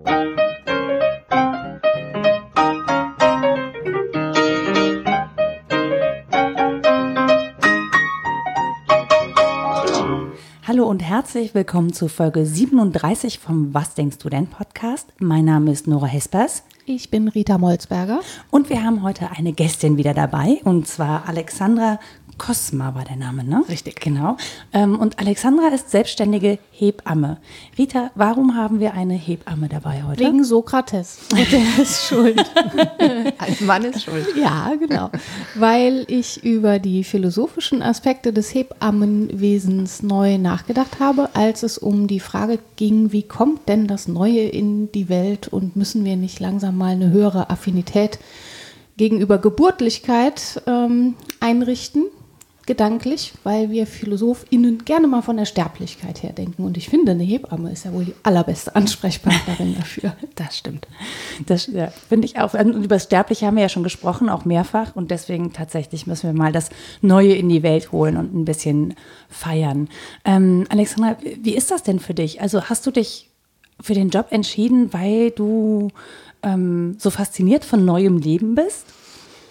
Hallo und herzlich willkommen zu Folge 37 vom Was denkst du denn Podcast. Mein Name ist Nora Hespers. Ich bin Rita Molzberger. Und wir haben heute eine Gästin wieder dabei, und zwar Alexandra Kosma war der Name, ne? Richtig. Genau. Ähm, und Alexandra ist selbstständige Hebamme. Rita, warum haben wir eine Hebamme dabei heute? Wegen Sokrates. Der ist schuld. Ein Mann ist schuld. Ja, genau. Weil ich über die philosophischen Aspekte des Hebammenwesens neu nachgedacht habe, als es um die Frage ging, wie kommt denn das Neue in die Welt und müssen wir nicht langsam mal eine höhere Affinität gegenüber Geburtlichkeit ähm, einrichten? Gedanklich, weil wir PhilosophInnen gerne mal von der Sterblichkeit her denken. Und ich finde, eine Hebamme ist ja wohl die allerbeste Ansprechpartnerin dafür. Das stimmt. Das ja, finde ich auch. Und über das Sterbliche haben wir ja schon gesprochen, auch mehrfach. Und deswegen tatsächlich müssen wir mal das Neue in die Welt holen und ein bisschen feiern. Ähm, Alexandra, wie ist das denn für dich? Also hast du dich für den Job entschieden, weil du ähm, so fasziniert von neuem Leben bist?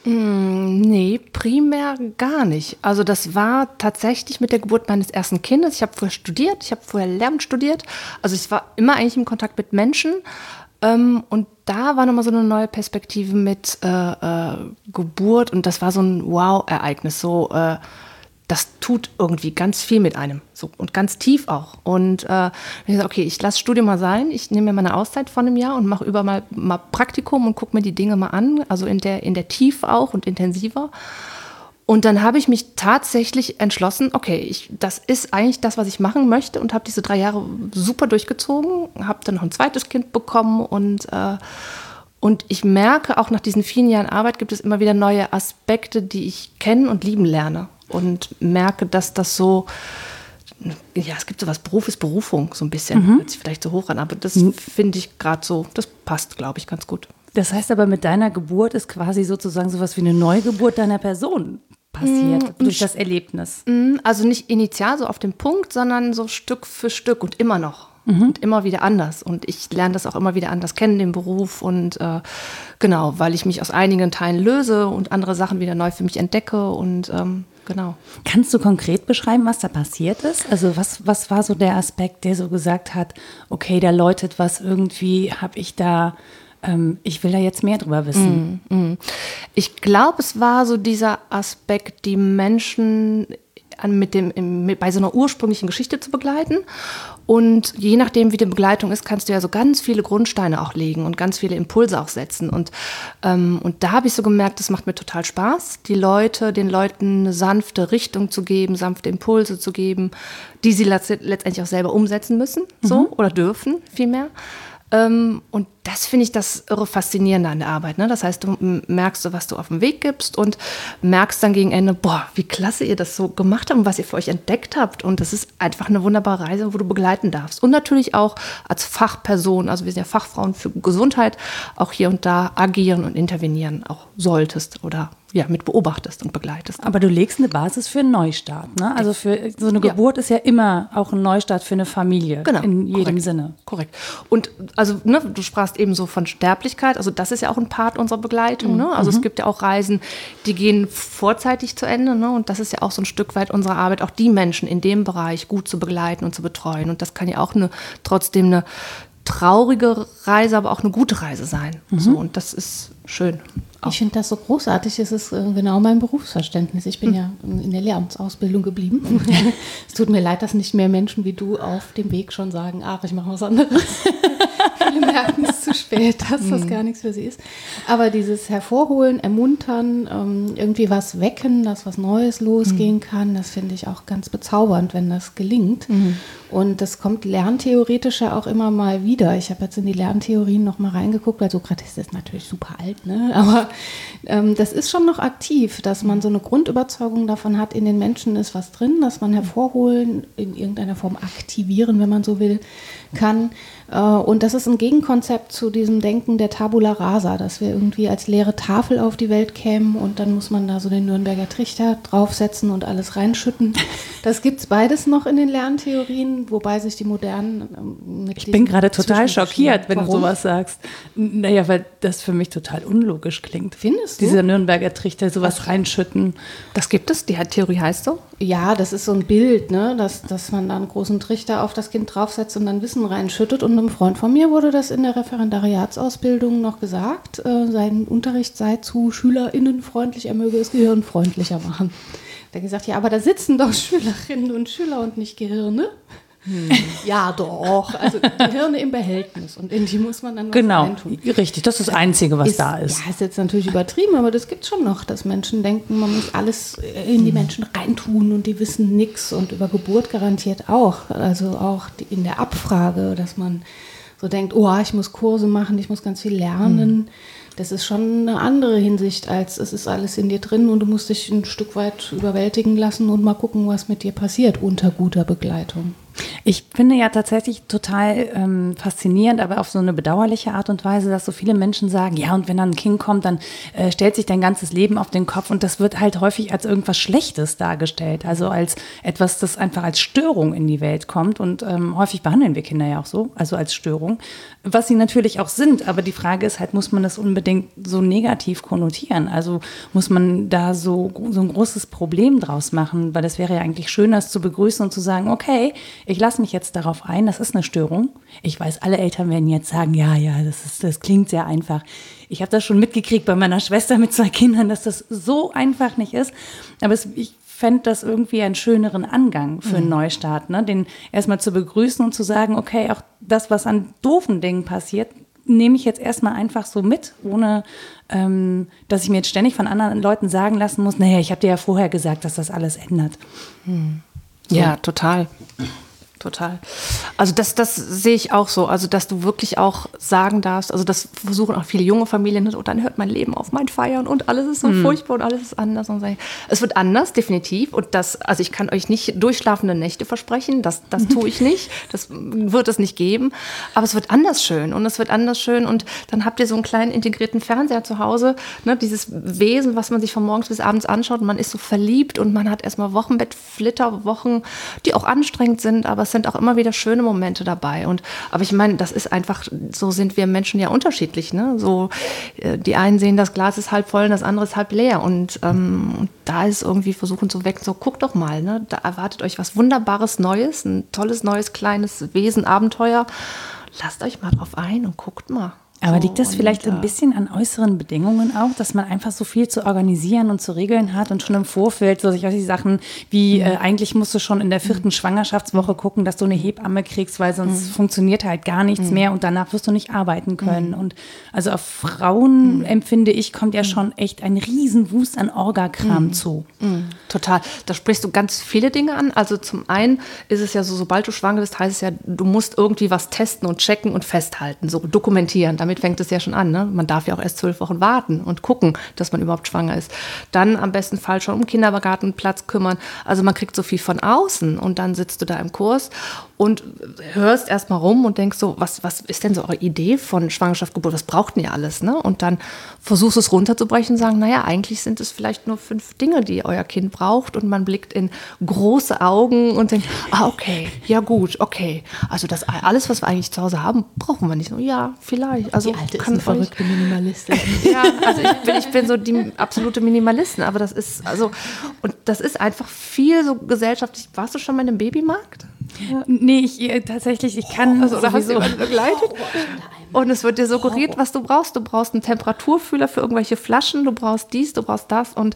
Mm, nee, primär gar nicht. Also das war tatsächlich mit der Geburt meines ersten Kindes. Ich habe vorher studiert, ich habe vorher Lehramt studiert. Also ich war immer eigentlich im Kontakt mit Menschen. Ähm, und da war nochmal so eine neue Perspektive mit äh, äh, Geburt und das war so ein Wow-Ereignis. So, äh, das tut irgendwie ganz viel mit einem. So, und ganz tief auch. Und äh, ich gesagt, okay, ich lasse Studium mal sein, ich nehme mir mal eine Auszeit von einem Jahr und mache über mal, mal Praktikum und gucke mir die Dinge mal an, also in der, in der Tiefe auch und intensiver. Und dann habe ich mich tatsächlich entschlossen, okay, ich, das ist eigentlich das, was ich machen möchte und habe diese drei Jahre super durchgezogen, habe dann noch ein zweites Kind bekommen und äh, und ich merke, auch nach diesen vielen Jahren Arbeit gibt es immer wieder neue Aspekte, die ich kennen und lieben lerne und merke, dass das so, ja, es gibt so was, Beruf ist Berufung, so ein bisschen, mhm. hört sich vielleicht so hoch an, aber das mhm. finde ich gerade so, das passt, glaube ich, ganz gut. Das heißt aber, mit deiner Geburt ist quasi sozusagen sowas wie eine Neugeburt deiner Person passiert mm, durch das Erlebnis. Mm, also nicht initial so auf den Punkt, sondern so Stück für Stück und immer noch mhm. und immer wieder anders. Und ich lerne das auch immer wieder anders kennen, den Beruf. Und äh, genau, weil ich mich aus einigen Teilen löse und andere Sachen wieder neu für mich entdecke. Und ähm, genau. Kannst du konkret beschreiben, was da passiert ist? Also was, was war so der Aspekt, der so gesagt hat, okay, da läutet was irgendwie, habe ich da ähm, ich will da jetzt mehr drüber wissen. Mm, mm. Ich glaube, es war so dieser Aspekt, die Menschen mit dem, mit, bei so einer ursprünglichen Geschichte zu begleiten. Und je nachdem, wie die Begleitung ist, kannst du ja so ganz viele Grundsteine auch legen und ganz viele Impulse auch setzen. Und, ähm, und da habe ich so gemerkt, das macht mir total Spaß, die Leute, den Leuten eine sanfte Richtung zu geben, sanfte Impulse zu geben, die sie letztendlich auch selber umsetzen müssen, so mhm. oder dürfen vielmehr. Ähm, und das finde ich das irre Faszinierende an der Arbeit. Ne? Das heißt, du merkst was du auf den Weg gibst und merkst dann gegen Ende, boah, wie klasse ihr das so gemacht habt und was ihr für euch entdeckt habt. Und das ist einfach eine wunderbare Reise, wo du begleiten darfst. Und natürlich auch als Fachperson, also wir sind ja Fachfrauen für Gesundheit, auch hier und da agieren und intervenieren auch solltest oder ja, mit beobachtest und begleitest. Aber du legst eine Basis für einen Neustart. Ne? Also für so eine Geburt ja. ist ja immer auch ein Neustart für eine Familie. Genau. In jedem korrekt. Sinne. Korrekt. Und also, ne, du sprachst eben so von Sterblichkeit. Also das ist ja auch ein Part unserer Begleitung. Mhm. Ne? Also mhm. es gibt ja auch Reisen, die gehen vorzeitig zu Ende. Ne? Und das ist ja auch so ein Stück weit unsere Arbeit, auch die Menschen in dem Bereich gut zu begleiten und zu betreuen. Und das kann ja auch eine, trotzdem eine traurige Reise, aber auch eine gute Reise sein. Mhm. So, und das ist schön. Auch. Ich finde das so großartig. Es ist äh, genau mein Berufsverständnis. Ich bin mhm. ja in der Lehramtsausbildung geblieben. es tut mir leid, dass nicht mehr Menschen wie du auf dem Weg schon sagen, ach, ich mache was anderes. Viele merken es zu spät, dass das mhm. gar nichts für sie ist. Aber dieses Hervorholen, Ermuntern, ähm, irgendwie was wecken, dass was Neues losgehen mhm. kann, das finde ich auch ganz bezaubernd, wenn das gelingt. Mhm. Und das kommt lerntheoretisch ja auch immer mal wieder. Ich habe jetzt in die Lerntheorien noch mal reingeguckt, weil Sokrates ist natürlich super alt, ne? aber ähm, das ist schon noch aktiv, dass man so eine Grundüberzeugung davon hat, in den Menschen ist was drin, dass man hervorholen, in irgendeiner Form aktivieren, wenn man so will, kann. Äh, und das ist ein Gegenkonzept zu diesem Denken der Tabula Rasa, dass wir irgendwie als leere Tafel auf die Welt kämen und dann muss man da so den Nürnberger Trichter draufsetzen und alles reinschütten. Das gibt es beides noch in den Lerntheorien, wobei sich die modernen ähm, mit Ich bin gerade total schockiert, wenn Warum? du sowas sagst. Naja, weil das für mich total unlogisch klingt. Findest du? Dieser Nürnberger Trichter, sowas okay. reinschütten. Das gibt es? Die Theorie heißt so? Ja, das ist so ein Bild, ne? dass, dass man da einen großen Trichter auf das Kind draufsetzt und dann Wissen reinschüttet und einem Freund von mir wurde das in der Referendariatsausbildung noch gesagt. Äh, sein Unterricht sei zu SchülerInnenfreundlich, er möge es gehirnfreundlicher machen. Da gesagt, ja, aber da sitzen doch Schülerinnen und Schüler und nicht Gehirne. Hm. Ja, doch. Also Gehirne im Behältnis und in die muss man dann was genau, reintun. richtig. Das ist das Einzige, was ist, da ist. Ja, ist jetzt natürlich übertrieben, aber das gibt es schon noch, dass Menschen denken, man muss alles in die Menschen reintun und die wissen nichts und über Geburt garantiert auch. Also auch in der Abfrage, dass man so denkt, oh, ich muss Kurse machen, ich muss ganz viel lernen. Mhm. Das ist schon eine andere Hinsicht, als es ist alles in dir drin und du musst dich ein Stück weit überwältigen lassen und mal gucken, was mit dir passiert unter guter Begleitung. Ich finde ja tatsächlich total ähm, faszinierend, aber auf so eine bedauerliche Art und Weise, dass so viele Menschen sagen, ja, und wenn dann ein Kind kommt, dann äh, stellt sich dein ganzes Leben auf den Kopf und das wird halt häufig als irgendwas Schlechtes dargestellt, also als etwas, das einfach als Störung in die Welt kommt und ähm, häufig behandeln wir Kinder ja auch so, also als Störung, was sie natürlich auch sind, aber die Frage ist halt, muss man das unbedingt so negativ konnotieren? Also muss man da so, so ein großes Problem draus machen, weil das wäre ja eigentlich schön, das zu begrüßen und zu sagen, okay, ich lasse mich jetzt darauf ein, das ist eine Störung. Ich weiß, alle Eltern werden jetzt sagen, ja, ja, das, ist, das klingt sehr einfach. Ich habe das schon mitgekriegt bei meiner Schwester mit zwei Kindern, dass das so einfach nicht ist. Aber es, ich fände das irgendwie einen schöneren Angang für einen mhm. Neustart, ne? den erstmal zu begrüßen und zu sagen, okay, auch das, was an doofen Dingen passiert, nehme ich jetzt erstmal einfach so mit, ohne ähm, dass ich mir jetzt ständig von anderen Leuten sagen lassen muss, naja, ich habe dir ja vorher gesagt, dass das alles ändert. Hm. So. Ja, total total. Also das, das sehe ich auch so. Also dass du wirklich auch sagen darfst, also das versuchen auch viele junge Familien, und dann hört mein Leben auf mein Feiern und alles ist so mhm. furchtbar und alles ist anders. Und es wird anders, definitiv. Und das, also ich kann euch nicht durchschlafende Nächte versprechen, das, das tue ich nicht. Das wird es nicht geben. Aber es wird anders schön und es wird anders schön. Und dann habt ihr so einen kleinen integrierten Fernseher zu Hause, ne, dieses Wesen, was man sich von morgens bis abends anschaut. Und man ist so verliebt und man hat erstmal Wochenbettflitter, Wochen, die auch anstrengend sind, aber es sind auch immer wieder schöne Momente dabei. Und, aber ich meine, das ist einfach, so sind wir Menschen ja unterschiedlich. Ne? So, äh, die einen sehen, das Glas ist halb voll und das andere ist halb leer. Und, ähm, da ist irgendwie versuchen zu wecken, so guckt doch mal, ne? da erwartet euch was Wunderbares Neues, ein tolles neues kleines Wesen, Abenteuer. Lasst euch mal drauf ein und guckt mal. Aber liegt das vielleicht und, ein bisschen an äußeren Bedingungen auch, dass man einfach so viel zu organisieren und zu regeln hat und schon im Vorfeld so solche Sachen wie mhm. äh, eigentlich musst du schon in der vierten mhm. Schwangerschaftswoche gucken, dass du eine Hebamme kriegst, weil sonst mhm. funktioniert halt gar nichts mhm. mehr und danach wirst du nicht arbeiten können. Mhm. Und also auf Frauen mhm. empfinde ich, kommt ja schon echt ein Riesenwust an Orgakram zu. Total. Da sprichst du ganz viele Dinge an. Also zum einen ist es ja so, sobald du schwanger bist, heißt es ja, du musst irgendwie was testen und checken und festhalten, so dokumentieren damit fängt es ja schon an. Ne? Man darf ja auch erst zwölf Wochen warten und gucken, dass man überhaupt schwanger ist. Dann am besten Fall schon um Kindergartenplatz kümmern. Also man kriegt so viel von außen und dann sitzt du da im Kurs und hörst erstmal rum und denkst so, was, was ist denn so eure Idee von Schwangerschaft, Geburt? Was braucht ihr alles? Ne? Und dann versuchst du es runterzubrechen und sagen, naja, eigentlich sind es vielleicht nur fünf Dinge, die euer Kind braucht. Und man blickt in große Augen und denkt, ah, okay, ja gut, okay. Also das alles, was wir eigentlich zu Hause haben, brauchen wir nicht. So, ja, vielleicht. Also die Alte kann ist eine verrückte Minimalistin. ja, also ich bin, ich bin so die absolute Minimalistin, aber das ist, also, und das ist einfach viel so gesellschaftlich. Warst du schon mal in einem Babymarkt? Ja. Nee, ich äh, tatsächlich, ich kann. Also, oder hast du jemanden begleitet? Und es wird dir suggeriert, was du brauchst. Du brauchst einen Temperaturfühler für irgendwelche Flaschen, du brauchst dies, du brauchst das und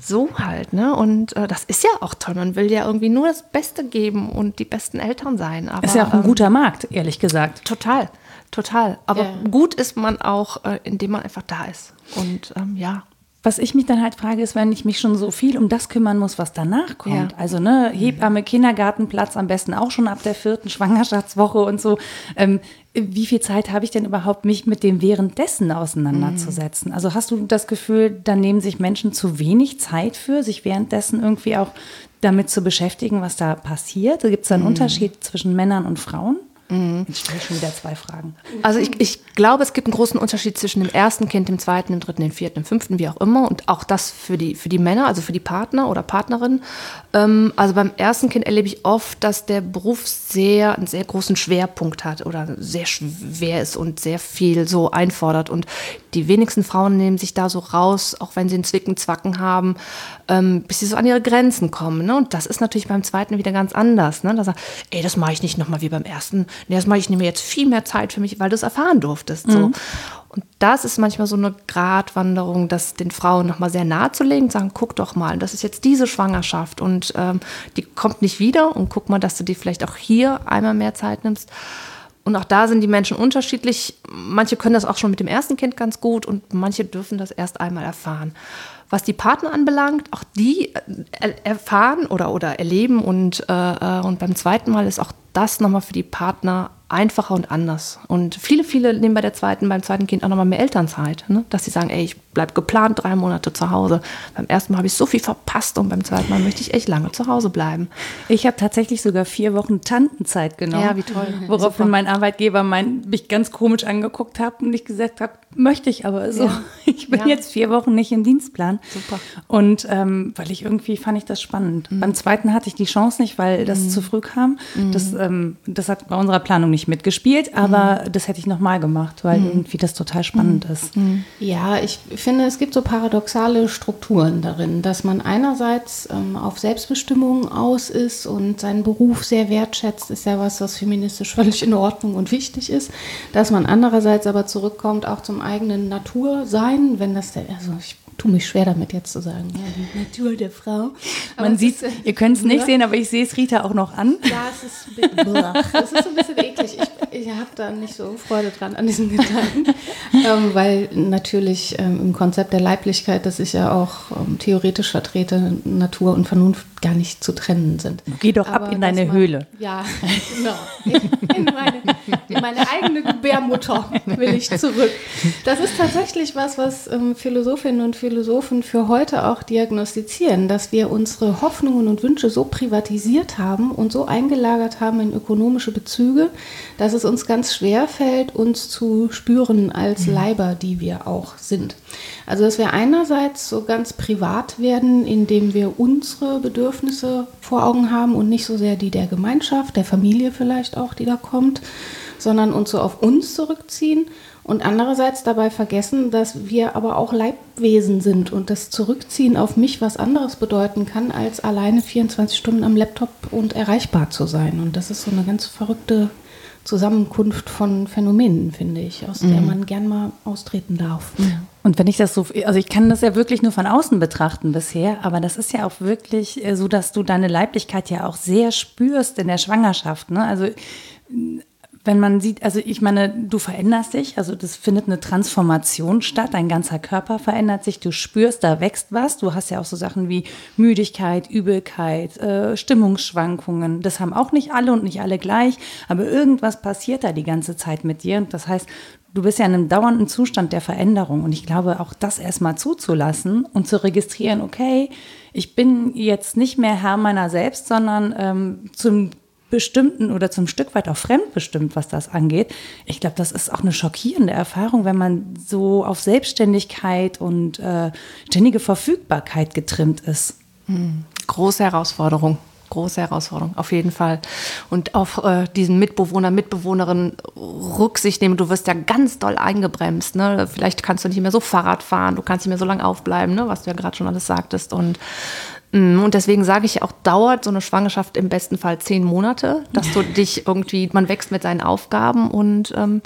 so halt, ne? Und äh, das ist ja auch toll. Man will ja irgendwie nur das Beste geben und die besten Eltern sein. Aber, ist ja auch ein ähm, guter Markt, ehrlich gesagt. Total. Total. Aber ja. gut ist man auch, äh, indem man einfach da ist. Und ähm, ja. Was ich mich dann halt frage, ist, wenn ich mich schon so viel um das kümmern muss, was danach kommt. Ja. Also ne, Hebamme, Kindergartenplatz, am besten auch schon ab der vierten Schwangerschaftswoche und so. Ähm, wie viel Zeit habe ich denn überhaupt, mich mit dem währenddessen auseinanderzusetzen? Mhm. Also hast du das Gefühl, da nehmen sich Menschen zu wenig Zeit für, sich währenddessen irgendwie auch damit zu beschäftigen, was da passiert? Gibt es da einen mhm. Unterschied zwischen Männern und Frauen? Jetzt stelle ich schon wieder zwei Fragen. Also ich, ich glaube, es gibt einen großen Unterschied zwischen dem ersten Kind, dem zweiten, dem dritten, dem vierten, dem fünften, wie auch immer. Und auch das für die, für die Männer, also für die Partner oder Partnerin. Ähm, also beim ersten Kind erlebe ich oft, dass der Beruf sehr, einen sehr großen Schwerpunkt hat oder sehr schwer ist und sehr viel so einfordert. Und die wenigsten Frauen nehmen sich da so raus, auch wenn sie einen Zwicken, Zwacken haben, ähm, bis sie so an ihre Grenzen kommen. Ne? Und das ist natürlich beim zweiten wieder ganz anders. Ne? Da sagt, ey, das mache ich nicht nochmal wie beim ersten. Nee, das mache ich nehme jetzt viel mehr Zeit für mich, weil du es erfahren durftest. So. Und das ist manchmal so eine Gratwanderung, das den Frauen nochmal sehr nahe zu legen, sagen, guck doch mal, das ist jetzt diese Schwangerschaft und ähm, die kommt nicht wieder und guck mal, dass du dir vielleicht auch hier einmal mehr Zeit nimmst. Und auch da sind die Menschen unterschiedlich. Manche können das auch schon mit dem ersten Kind ganz gut und manche dürfen das erst einmal erfahren. Was die Partner anbelangt, auch die äh, erfahren oder, oder erleben und, äh, äh, und beim zweiten Mal ist auch das nochmal für die Partner einfacher und anders. Und viele, viele nehmen bei der zweiten, beim zweiten Kind auch nochmal mehr Elternzeit, ne? dass sie sagen, ey, ich bleibe geplant drei Monate zu Hause. Beim ersten Mal habe ich so viel verpasst und beim zweiten Mal möchte ich echt lange zu Hause bleiben. Ich habe tatsächlich sogar vier Wochen Tantenzeit genommen. Ja, wie toll. Woraufhin mein Arbeitgeber mein, mich ganz komisch angeguckt hat und ich gesagt habe, möchte ich aber so. Ja. Ich bin Ja. jetzt vier Wochen nicht im Dienstplan. Super. Und ähm, weil ich irgendwie fand ich das spannend. Beim zweiten hatte ich die Chance nicht, weil das zu früh kam. Das, ähm, das hat bei unserer Planung nicht mitgespielt, aber das hätte ich nochmal gemacht, weil irgendwie das total spannend ist. Ja, ich finde, es gibt so paradoxale Strukturen darin, dass man einerseits ähm, auf Selbstbestimmung aus ist und seinen Beruf sehr wertschätzt, ist ja was, was feministisch völlig in Ordnung und wichtig ist, dass man andererseits aber zurückkommt auch zum eigenen Natursein, wenn das der, also ich tue mich schwer damit jetzt zu sagen, ja, die Natur der Frau. Aber Man sieht, äh, ihr könnt es nicht sehen, aber ich sehe es Rita auch noch an. Ja, es ist, es ist ein bisschen eklig. Ich, ich habe da nicht so Freude dran an diesen Gedanken, ähm, weil natürlich ähm, im Konzept der Leiblichkeit, das ich ja auch ähm, theoretisch vertrete, Natur und Vernunft gar nicht zu trennen sind. Geh doch ab Aber in deine man- Höhle. Ja, genau. In, in, meine, in meine eigene Gebärmutter will ich zurück. Das ist tatsächlich was, was ähm, Philosophinnen und Philosophen für heute auch diagnostizieren, dass wir unsere Hoffnungen und Wünsche so privatisiert haben und so eingelagert haben in ökonomische Bezüge, dass es uns ganz schwer fällt, uns zu spüren als Leiber, die wir auch sind. Also dass wir einerseits so ganz privat werden, indem wir unsere Bedürfnisse vor Augen haben und nicht so sehr die der Gemeinschaft, der Familie vielleicht auch, die da kommt, sondern uns so auf uns zurückziehen und andererseits dabei vergessen, dass wir aber auch Leibwesen sind und das Zurückziehen auf mich was anderes bedeuten kann, als alleine 24 Stunden am Laptop und erreichbar zu sein. Und das ist so eine ganz verrückte Zusammenkunft von Phänomenen, finde ich, aus der man gern mal austreten darf. Und wenn ich das so, also ich kann das ja wirklich nur von außen betrachten bisher, aber das ist ja auch wirklich äh, so, dass du deine Leiblichkeit ja auch sehr spürst in der Schwangerschaft. Ne? Also wenn man sieht, also ich meine, du veränderst dich, also das findet eine Transformation statt, dein ganzer Körper verändert sich, du spürst, da wächst was. Du hast ja auch so Sachen wie Müdigkeit, Übelkeit, äh, Stimmungsschwankungen. Das haben auch nicht alle und nicht alle gleich, aber irgendwas passiert da die ganze Zeit mit dir. Und das heißt, du bist ja in einem dauernden Zustand der Veränderung. Und ich glaube, auch das erstmal zuzulassen und zu registrieren, okay, ich bin jetzt nicht mehr Herr meiner selbst, sondern ähm, zum bestimmten oder zum Stück weit auch fremdbestimmt, was das angeht. Ich glaube, das ist auch eine schockierende Erfahrung, wenn man so auf Selbstständigkeit und äh, ständige Verfügbarkeit getrimmt ist. Große Herausforderung. Große Herausforderung, auf jeden Fall. Und auf äh, diesen Mitbewohner, Mitbewohnerin Rücksicht nehmen. Du wirst ja ganz doll eingebremst. Ne? Vielleicht kannst du nicht mehr so Fahrrad fahren, du kannst nicht mehr so lange aufbleiben, ne? was du ja gerade schon alles sagtest. Und, und deswegen sage ich auch, dauert so eine Schwangerschaft im besten Fall zehn Monate, dass du dich irgendwie, man wächst mit seinen Aufgaben und ähm,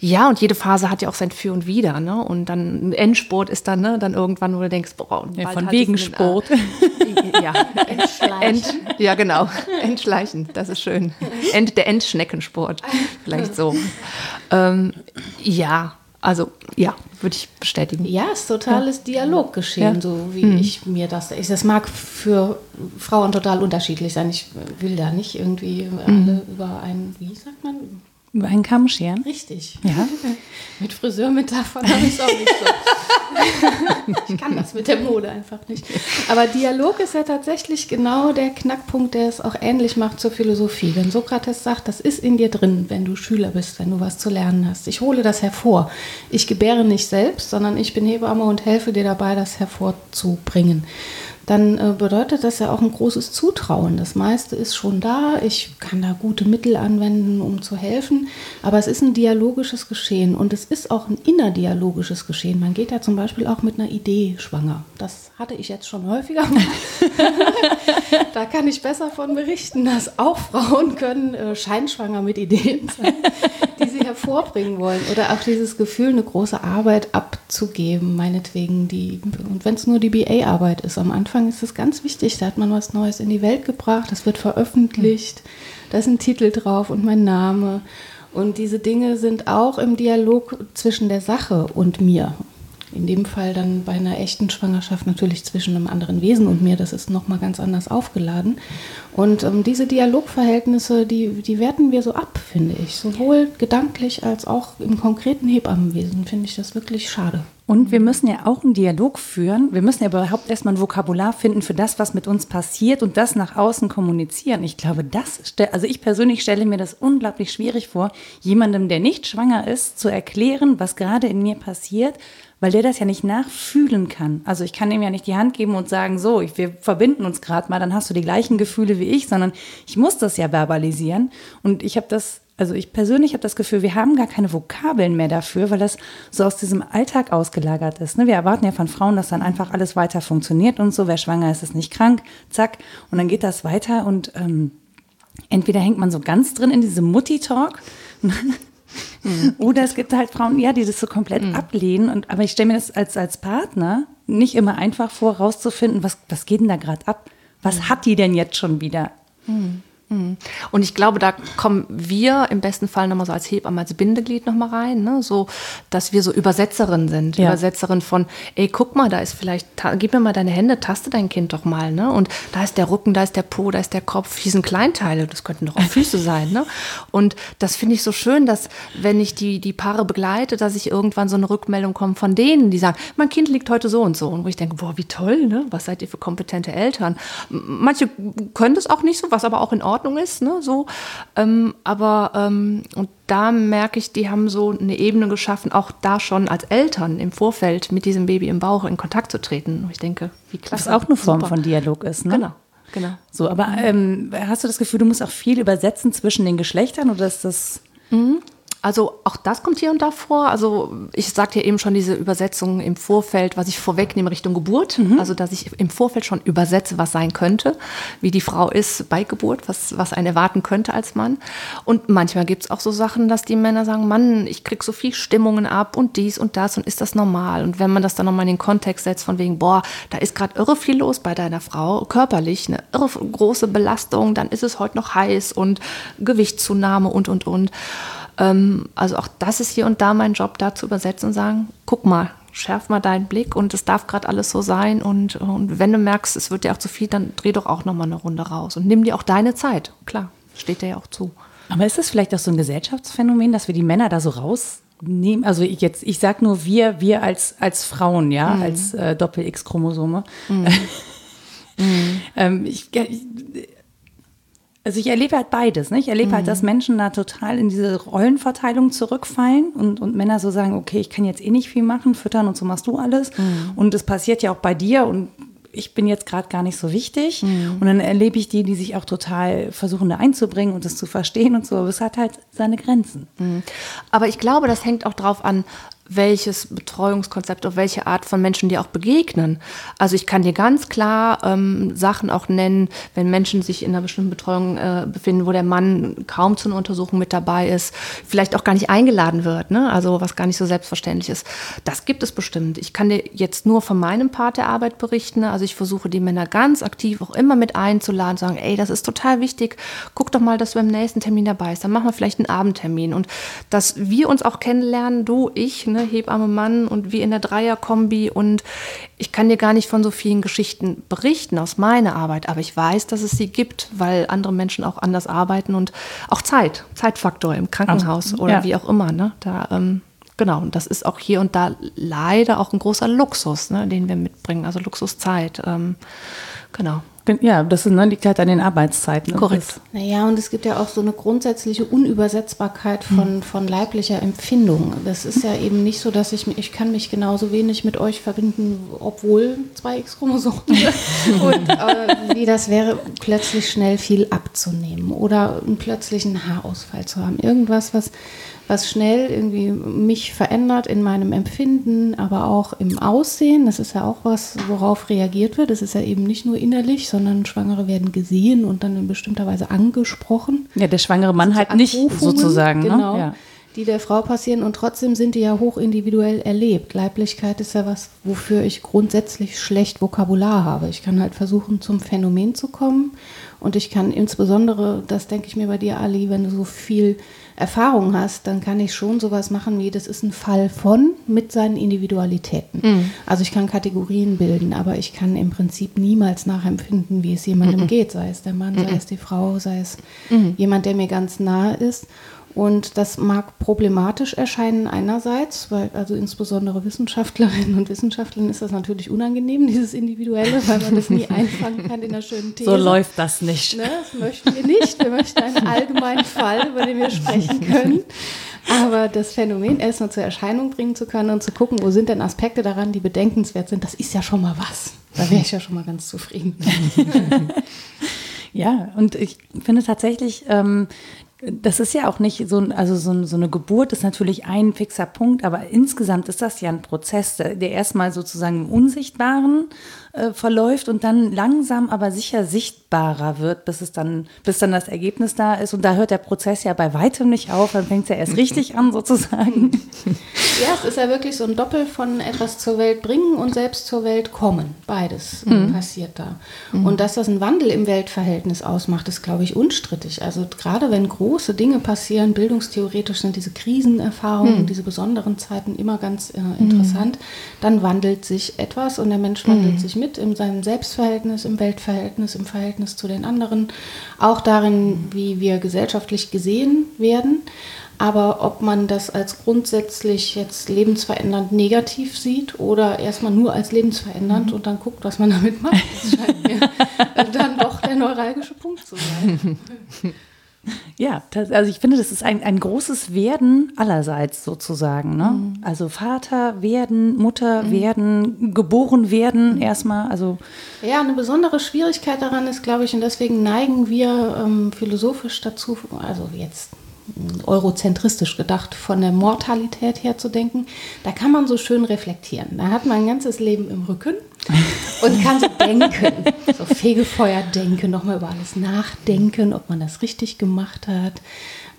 ja, und jede Phase hat ja auch sein Für und Wider, ne? Und dann ein Endspurt ist dann, ne, dann irgendwann, wo du denkst, boah, und Ja, bald von hat wegen einen, Sport. Äh, ja, Entschleichen. End, ja, genau. Entschleichen, das ist schön. End, der Endschneckensport, vielleicht so. Ähm, ja, also ja, würde ich bestätigen. Ja, es ist totales Dialoggeschehen, Ja. so wie ich mir das. Ich, das mag für Frauen total unterschiedlich sein. Ich will da nicht irgendwie alle über einen, wie sagt man? Über einen Kamm scheren? Richtig. Ja. mit Friseurmetaphern habe ich es auch nicht so. ich kann das mit der Mode einfach nicht. Aber Dialog ist ja tatsächlich genau der Knackpunkt, der es auch ähnlich macht zur Philosophie. Wenn Sokrates sagt, das ist in dir drin, wenn du Schüler bist, wenn du was zu lernen hast. Ich hole das hervor. Ich gebäre nicht selbst, sondern ich bin Hebamme und helfe dir dabei, das hervorzubringen dann äh, bedeutet das ja auch ein großes Zutrauen. Das meiste ist schon da, ich kann da gute Mittel anwenden, um zu helfen, aber es ist ein dialogisches Geschehen und es ist auch ein innerdialogisches Geschehen. Man geht ja zum Beispiel auch mit einer Idee schwanger. Das hatte ich jetzt schon häufiger. da kann ich besser von berichten, dass auch Frauen können äh, scheinschwanger mit Ideen sein, die sie hervorbringen wollen. Oder auch dieses Gefühl, eine große Arbeit abzugeben, meinetwegen die, und wenn es nur die BA-Arbeit ist am Anfang, Anfang ist es ganz wichtig. Da hat man was Neues in die Welt gebracht, das wird veröffentlicht, da ist ein Titel drauf und mein Name. Und diese Dinge sind auch im Dialog zwischen der Sache und mir. In dem Fall dann bei einer echten Schwangerschaft natürlich zwischen einem anderen Wesen und mir. Das ist nochmal ganz anders aufgeladen. Und ähm, diese Dialogverhältnisse, die, die werten wir so ab, finde ich. Sowohl gedanklich als auch im konkreten Hebammenwesen finde ich das wirklich schade. Und wir müssen ja auch einen Dialog führen. Wir müssen ja überhaupt erstmal ein Vokabular finden für das, was mit uns passiert und das nach außen kommunizieren. Ich glaube, das, also ich persönlich stelle mir das unglaublich schwierig vor, jemandem, der nicht schwanger ist, zu erklären, was gerade in mir passiert, weil der das ja nicht nachfühlen kann. Also ich kann ihm ja nicht die Hand geben und sagen, so, wir verbinden uns gerade mal, dann hast du die gleichen Gefühle wie ich, sondern ich muss das ja verbalisieren. Und ich habe das also ich persönlich habe das Gefühl, wir haben gar keine Vokabeln mehr dafür, weil das so aus diesem Alltag ausgelagert ist. Ne? Wir erwarten ja von Frauen, dass dann einfach alles weiter funktioniert und so. Wer schwanger ist, ist nicht krank, zack. Und dann geht das weiter und ähm, entweder hängt man so ganz drin in diesem Mutti-Talk. Oder es gibt halt Frauen, ja, die das so komplett mhm. ablehnen. Und, aber ich stelle mir das als, als Partner nicht immer einfach vor, rauszufinden, was, was geht denn da gerade ab? Was mhm. hat die denn jetzt schon wieder? Mhm. Mhm. Und ich glaube, da kommen wir im besten Fall nochmal so als Hebamme, als Bindeglied nochmal rein, ne? so, dass wir so Übersetzerin sind. Ja. Übersetzerin von, ey, guck mal, da ist vielleicht, gib mir mal deine Hände, taste dein Kind doch mal, ne? Und da ist der Rücken, da ist der Po, da ist der Kopf, hier sind Kleinteile, das könnten doch auch Füße sein, ne? Und das finde ich so schön, dass, wenn ich die, die Paare begleite, dass ich irgendwann so eine Rückmeldung kommt von denen, die sagen, mein Kind liegt heute so und so. Und wo ich denke, boah, wie toll, ne? Was seid ihr für kompetente Eltern? Manche können das auch nicht so, was aber auch in Ordnung Ordnung ist, ne, so. Ähm, aber ähm, und da merke ich, die haben so eine Ebene geschaffen, auch da schon als Eltern im Vorfeld mit diesem Baby im Bauch in Kontakt zu treten. Und ich denke, wie klasse. Was auch eine Form Super. von Dialog ist, ne? Genau. Genau. So, aber ähm, hast du das Gefühl, du musst auch viel übersetzen zwischen den Geschlechtern oder ist das? Mhm. Also auch das kommt hier und da vor. Also ich sagte ja eben schon diese Übersetzung im Vorfeld, was ich vorwegnehme Richtung Geburt. Mhm. Also dass ich im Vorfeld schon übersetze, was sein könnte, wie die Frau ist bei Geburt, was, was einen erwarten könnte als Mann. Und manchmal gibt es auch so Sachen, dass die Männer sagen, Mann, ich krieg so viel Stimmungen ab und dies und das und ist das normal? Und wenn man das dann nochmal in den Kontext setzt von wegen, boah, da ist gerade irre viel los bei deiner Frau, körperlich, eine irre große Belastung, dann ist es heute noch heiß und Gewichtszunahme und, und, und. Ähm, also auch das ist hier und da mein Job, da zu übersetzen und sagen, guck mal, schärf mal deinen Blick und es darf gerade alles so sein. Und, und wenn du merkst, es wird dir auch zu viel, dann dreh doch auch nochmal eine Runde raus und nimm dir auch deine Zeit. Klar, steht dir ja auch zu. Aber ist das vielleicht auch so ein Gesellschaftsphänomen, dass wir die Männer da so rausnehmen? Also ich jetzt, ich sag nur wir, wir als, als Frauen, ja, mhm. als äh, Doppel-X-Chromosome. Mhm. mhm. ähm, ich, also ich erlebe halt beides. Ne? Ich erlebe mhm. halt, dass mhm. Menschen da total in diese Rollenverteilung zurückfallen und, und Männer so sagen, okay, ich kann jetzt eh nicht viel machen, füttern und so machst du alles. Mhm. Und es passiert ja auch bei dir und ich bin jetzt gerade gar nicht so wichtig. Mhm. Und dann erlebe ich die, die sich auch total versuchen, da einzubringen und das zu verstehen und so. Aber es hat halt seine Grenzen. Mhm. Aber ich glaube, das hängt auch drauf an, welches Betreuungskonzept, auf welche Art von Menschen dir auch begegnen. Also ich kann dir ganz klar ähm, Sachen auch nennen, wenn Menschen sich in einer bestimmten Betreuung äh, befinden, wo der Mann kaum zu einer Untersuchung mit dabei ist, vielleicht auch gar nicht eingeladen wird, ne? also was gar nicht so selbstverständlich ist. Das gibt es bestimmt. Ich kann dir jetzt nur von meinem Part der Arbeit berichten. Also ich versuche die Männer ganz aktiv auch immer mit einzuladen, sagen, ey, das ist total wichtig, guck doch mal, dass du beim nächsten Termin dabei bist, dann machen wir vielleicht einen Abendtermin und dass wir uns auch kennenlernen, du, ich, ne? Ne, Hebamme Mann und wie in der Dreierkombi. Und ich kann dir gar nicht von so vielen Geschichten berichten aus meiner Arbeit, aber ich weiß, dass es sie gibt, weil andere Menschen auch anders arbeiten und auch Zeit, Zeitfaktor im Krankenhaus Also, oder ja. wie auch immer. Ne? Da, ähm, genau, und das ist auch hier und da leider auch ein großer Luxus, ne, den wir mitbringen, also Luxuszeit. Ähm, genau. Ja, das ist, ne, liegt halt an den Arbeitszeiten. Korrekt. Naja, und es gibt ja auch so eine grundsätzliche Unübersetzbarkeit von, von leiblicher Empfindung. Das ist ja eben nicht so, dass ich mich, ich kann mich genauso wenig mit euch verbinden, obwohl zwei X-Chromosomen. und äh, wie das wäre, plötzlich schnell viel abzunehmen oder einen plötzlichen Haarausfall zu haben. Irgendwas, was, was schnell irgendwie mich verändert in meinem Empfinden, aber auch im Aussehen. Das ist ja auch was, worauf reagiert wird. Das ist ja eben nicht nur innerlich, sondern Schwangere werden gesehen und dann in bestimmter Weise angesprochen. Ja, der schwangere Mann halt nicht sozusagen. Genau, Ne? Ja. die der Frau passieren und trotzdem sind die ja hoch individuell erlebt. Leiblichkeit ist ja was, wofür ich grundsätzlich schlecht Vokabular habe. Ich kann halt versuchen, zum Phänomen zu kommen und ich kann insbesondere, das denke ich mir bei dir, Ali, wenn du so viel Erfahrung hast, dann kann ich schon sowas machen wie, das ist ein Fall von mit seinen Individualitäten. Also ich kann Kategorien bilden, aber ich kann im Prinzip niemals nachempfinden, wie es jemandem geht, sei es der Mann, sei es die Frau, sei es jemand, der mir ganz nahe ist. Und das mag problematisch erscheinen einerseits, weil also insbesondere Wissenschaftlerinnen und Wissenschaftlern ist das natürlich unangenehm, dieses Individuelle, weil man das nie einfangen kann in einer schönen These. So läuft das nicht. Ne, das möchten wir nicht. Wir möchten einen allgemeinen Fall, über den wir sprechen können. Aber das Phänomen erstmal zur Erscheinung bringen zu können und zu gucken, wo sind denn Aspekte daran, die bedenkenswert sind, das ist ja schon mal was. Da wäre ich ja schon mal ganz zufrieden. Ja, und ich finde tatsächlich, ähm, das ist ja auch nicht so, also so, so eine Geburt ist natürlich ein fixer Punkt, aber insgesamt ist das ja ein Prozess, der erstmal sozusagen im Unsichtbaren äh, verläuft und dann langsam aber sicher sichtbarer wird, bis es dann, bis dann das Ergebnis da ist. Und da hört der Prozess ja bei weitem nicht auf, dann fängt es ja erst richtig an sozusagen. Ja, es ist ja wirklich so ein Doppel von etwas zur Welt bringen und selbst zur Welt kommen. Beides äh, passiert da. Und dass das einen Wandel im Weltverhältnis ausmacht, ist, glaube ich, unstrittig. Also gerade wenn große Dinge passieren, bildungstheoretisch sind diese Krisenerfahrungen, diese besonderen Zeiten immer ganz äh, interessant, dann wandelt sich etwas und der Mensch wandelt sich mit in seinem Selbstverhältnis, im Weltverhältnis, im Verhältnis zu den anderen, auch darin, wie wir gesellschaftlich gesehen werden. Aber ob man das als grundsätzlich jetzt lebensverändernd negativ sieht oder erstmal nur als lebensverändernd und dann guckt, was man damit macht, das scheint mir dann doch der neuralgische Punkt zu sein. Ja, das, also ich finde, das ist ein, ein großes Werden allerseits sozusagen. Ne? Also Vater werden, Mutter werden, geboren werden erstmal. Also Ja, eine besondere Schwierigkeit daran ist, glaube ich, und deswegen neigen wir ähm, philosophisch dazu, also jetzt eurozentristisch gedacht, von der Mortalität her zu denken, da kann man so schön reflektieren. Da hat man ein ganzes Leben im Rücken und kann so denken, so Fegefeuer denken, nochmal über alles nachdenken, ob man das richtig gemacht hat.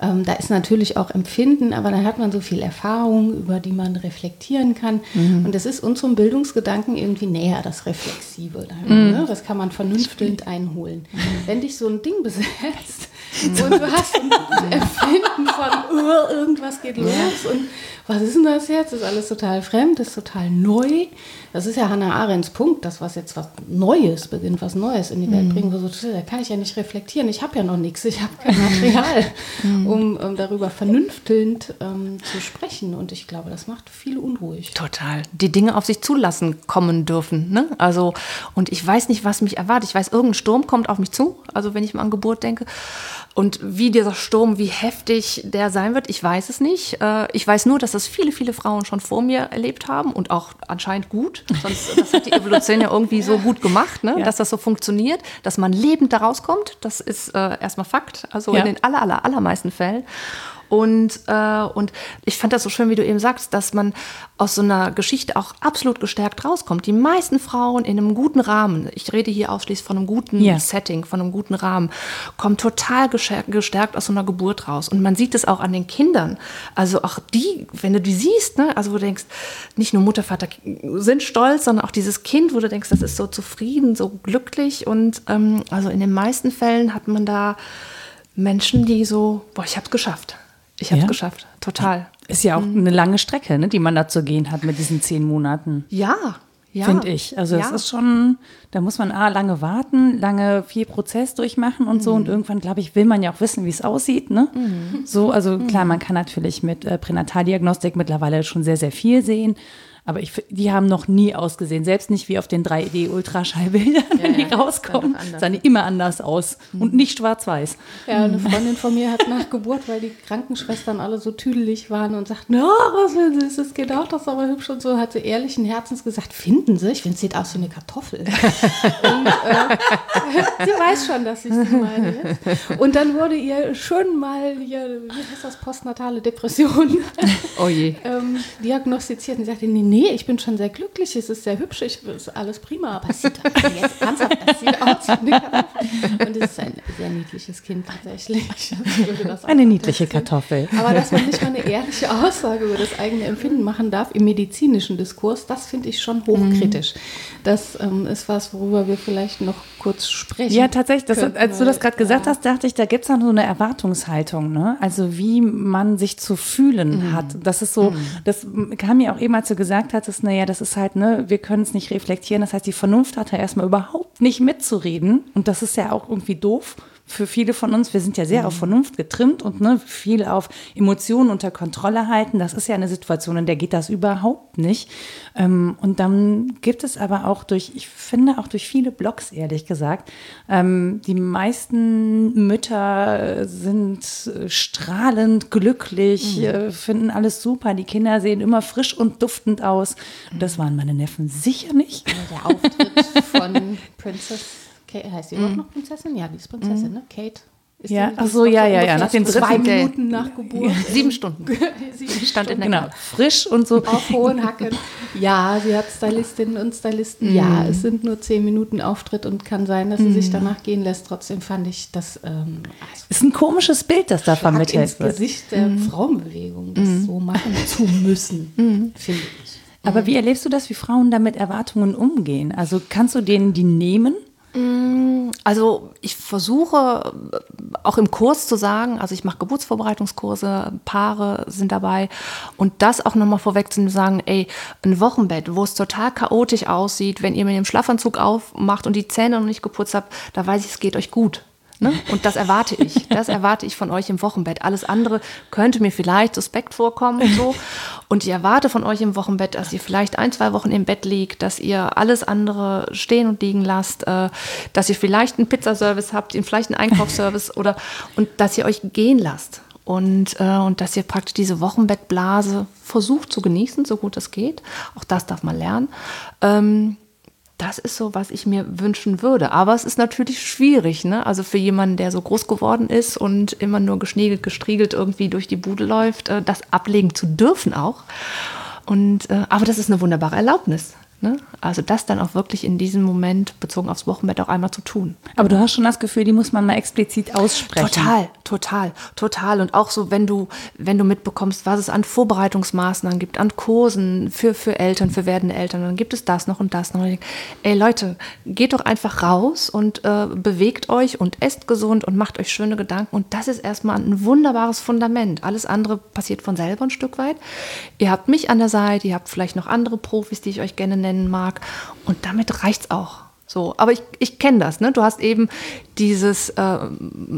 Ähm, da ist natürlich auch Empfinden, aber dann hat man so viel Erfahrung, über die man reflektieren kann. Und das ist unserem Bildungsgedanken irgendwie näher, das Reflexive. Da, ne? Das kann man vernünftig einholen. Wenn dich so ein Ding besetzt und du hast ein Empfinden von, "Uh, irgendwas geht los und was ist denn das jetzt? Das ist alles total fremd, das ist total neu. Das ist ja Hannah Arendts Punkt, das was jetzt was Neues beginnt, was Neues in die Welt bringen. Wo so, da kann ich ja nicht reflektieren. Ich habe ja noch nichts, ich habe kein Material, um ähm, darüber vernünftelnd ähm, zu sprechen. Und ich glaube, das macht viele unruhig. Total. Die Dinge auf sich zulassen kommen dürfen. Ne? Also, und ich weiß nicht, was mich erwartet. Ich weiß, irgendein Sturm kommt auf mich zu. Also, wenn ich mal an Geburt denke. Und wie dieser Sturm, wie heftig der sein wird, ich weiß es nicht. Äh, Ich weiß nur, dass das viele, viele Frauen schon vor mir erlebt haben und auch anscheinend gut. Sonst das hat die Evolution ja irgendwie so gut gemacht, ne? Ja. dass das so funktioniert, dass man lebend da rauskommt. Das ist äh, erstmal Fakt. Also Ja. in den aller, aller, allermeisten Fällen. Und, äh, und ich fand das so schön, wie du eben sagst, dass man aus so einer Geschichte auch absolut gestärkt rauskommt. Die meisten Frauen in einem guten Rahmen, ich rede hier ausschließlich von einem guten Ja. Setting, von einem guten Rahmen, kommen total gestärkt aus so einer Geburt raus. Und man sieht es auch an den Kindern. Also auch die, wenn du die siehst, ne, also wo du denkst, nicht nur Mutter, Vater sind stolz, sondern auch dieses Kind, wo du denkst, das ist so zufrieden, so glücklich. Und ähm, also in den meisten Fällen hat man da Menschen, die so, boah, ich hab's geschafft. Ich hab's Ja. geschafft. Total. Ist ja auch eine lange Strecke, ne, die man da zu gehen hat mit diesen zehn Monaten. Ja, ja. Finde ich. Also es ja. ist schon, da muss man A, lange warten, lange viel Prozess durchmachen und so. Und Mhm. irgendwann, glaube ich, will man ja auch wissen, wie es aussieht. Ne? So, also Mhm. klar, man kann natürlich mit äh, Pränataldiagnostik mittlerweile schon sehr, sehr viel sehen. Aber ich, die haben noch nie ausgesehen, selbst nicht wie auf den 3D-Ultraschallbildern, wenn die ja, rauskommen, sahen die immer anders aus und nicht schwarz-weiß. Ja, eine Freundin von mir hat nach Geburt, weil die Krankenschwestern alle so tüdelig waren und sagten, na, was will das, das geht auch, das ist aber hübsch und so, hat sie ehrlichen Herzens gesagt, finden Sie, ich finde, es sieht aus wie eine Kartoffel. und äh, sie weiß schon, dass ich sie meine jetzt. Und dann wurde ihr schön mal hier, wie heißt das, postnatale Depression Oh je. ähm, diagnostiziert und sie sagte, nee, nee, ich bin schon sehr glücklich, es ist sehr hübsch, ich, es ist alles prima, aber es sieht jetzt ernsthaft, Und es ist ein sehr niedliches Kind tatsächlich. Eine niedliche. Kartoffel. Aber dass man nicht mal eine ehrliche Aussage über das eigene Empfinden machen darf im medizinischen Diskurs, das finde ich schon hochkritisch. Das ähm, ist was, worüber wir vielleicht noch kurz sprechen. Ja, tatsächlich. Das, als du das gerade gesagt ja. hast, dachte ich, da gibt es noch so eine Erwartungshaltung, ne? Also wie man sich zu fühlen hat. Das ist so, das kam mir auch eben, als du gesagt hattest, naja, das ist halt, ne, wir können es nicht reflektieren. Das heißt, die Vernunft hat da erstmal überhaupt nicht mitzureden. Und das ist ja auch irgendwie doof. Für viele von uns, wir sind ja sehr auf Vernunft getrimmt und ne, viel auf Emotionen unter Kontrolle halten. Das ist ja eine Situation, in der geht das überhaupt nicht. Ähm, und dann gibt es aber auch durch, ich finde auch durch viele Blogs, ehrlich gesagt, ähm, die meisten Mütter sind äh, strahlend glücklich, äh, finden alles super. Die Kinder sehen immer frisch und duftend aus. Und das waren meine Neffen sicher nicht. Der Auftritt von Princess Kate, heißt sie überhaupt noch Prinzessin? Ja, die ist Prinzessin, ne? Kate. Ist Ja, ach so, ja, ja, ja, nach den zwei dritten- Minuten nach Geburt. Sieben Stunden. Stand in der Genau, frisch und so. Auf hohen Hacken. Ja, sie hat Stylistinnen und Stylisten. Ja, es sind nur zehn Minuten Auftritt und kann sein, dass sie sich danach gehen lässt. Trotzdem fand ich das ähm, also Ist ein komisches Bild, das da Schlag ins vermittelt wird. Gesicht der Frauenbewegung, das so machen zu müssen, finde ich. Aber wie erlebst du das, wie Frauen da mit Erwartungen umgehen? Also kannst du denen die nehmen? Also ich versuche auch im Kurs zu sagen, also ich mache Geburtsvorbereitungskurse, Paare sind dabei und das auch nochmal vorweg zu sagen, ey, ein Wochenbett, wo es total chaotisch aussieht, wenn ihr mit dem Schlafanzug aufmacht und die Zähne noch nicht geputzt habt, da weiß ich, es geht euch gut. Ne? Und das erwarte ich. Das erwarte ich von euch im Wochenbett. Alles andere könnte mir vielleicht suspekt vorkommen und so. Und ich erwarte von euch im Wochenbett, dass ihr vielleicht ein, zwei Wochen im Bett liegt, dass ihr alles andere stehen und liegen lasst, äh, dass ihr vielleicht einen Pizzaservice habt, vielleicht einen Einkaufsservice oder und dass ihr euch gehen lasst. Und, äh, und dass ihr praktisch diese Wochenbettblase versucht zu genießen, so gut es geht. Auch das darf man lernen. Das ist so, was ich mir wünschen würde. Aber es ist natürlich schwierig, ne? Also für jemanden, der so groß geworden ist und immer nur geschniegelt, gestriegelt irgendwie durch die Bude läuft, äh, das ablegen zu dürfen auch. Und, äh, aber das ist eine wunderbare Erlaubnis. Ne? Also das dann auch wirklich in diesem Moment bezogen aufs Wochenbett auch einmal zu tun. Aber du hast schon das Gefühl, die muss man mal explizit aussprechen. Total, total, total. Und auch so, wenn du, wenn du mitbekommst, was es an Vorbereitungsmaßnahmen gibt, an Kursen für, für Eltern, für werdende Eltern, dann gibt es das noch und das noch. Ey Leute, geht doch einfach raus und äh, bewegt euch und esst gesund und macht euch schöne Gedanken. Und das ist erstmal ein wunderbares Fundament. Alles andere passiert von selber ein Stück weit. Ihr habt mich an der Seite, ihr habt vielleicht noch andere Profis, die ich euch gerne nennen mag. Und damit reicht's auch. So, aber ich, ich kenne das, ne? Du hast eben dieses äh,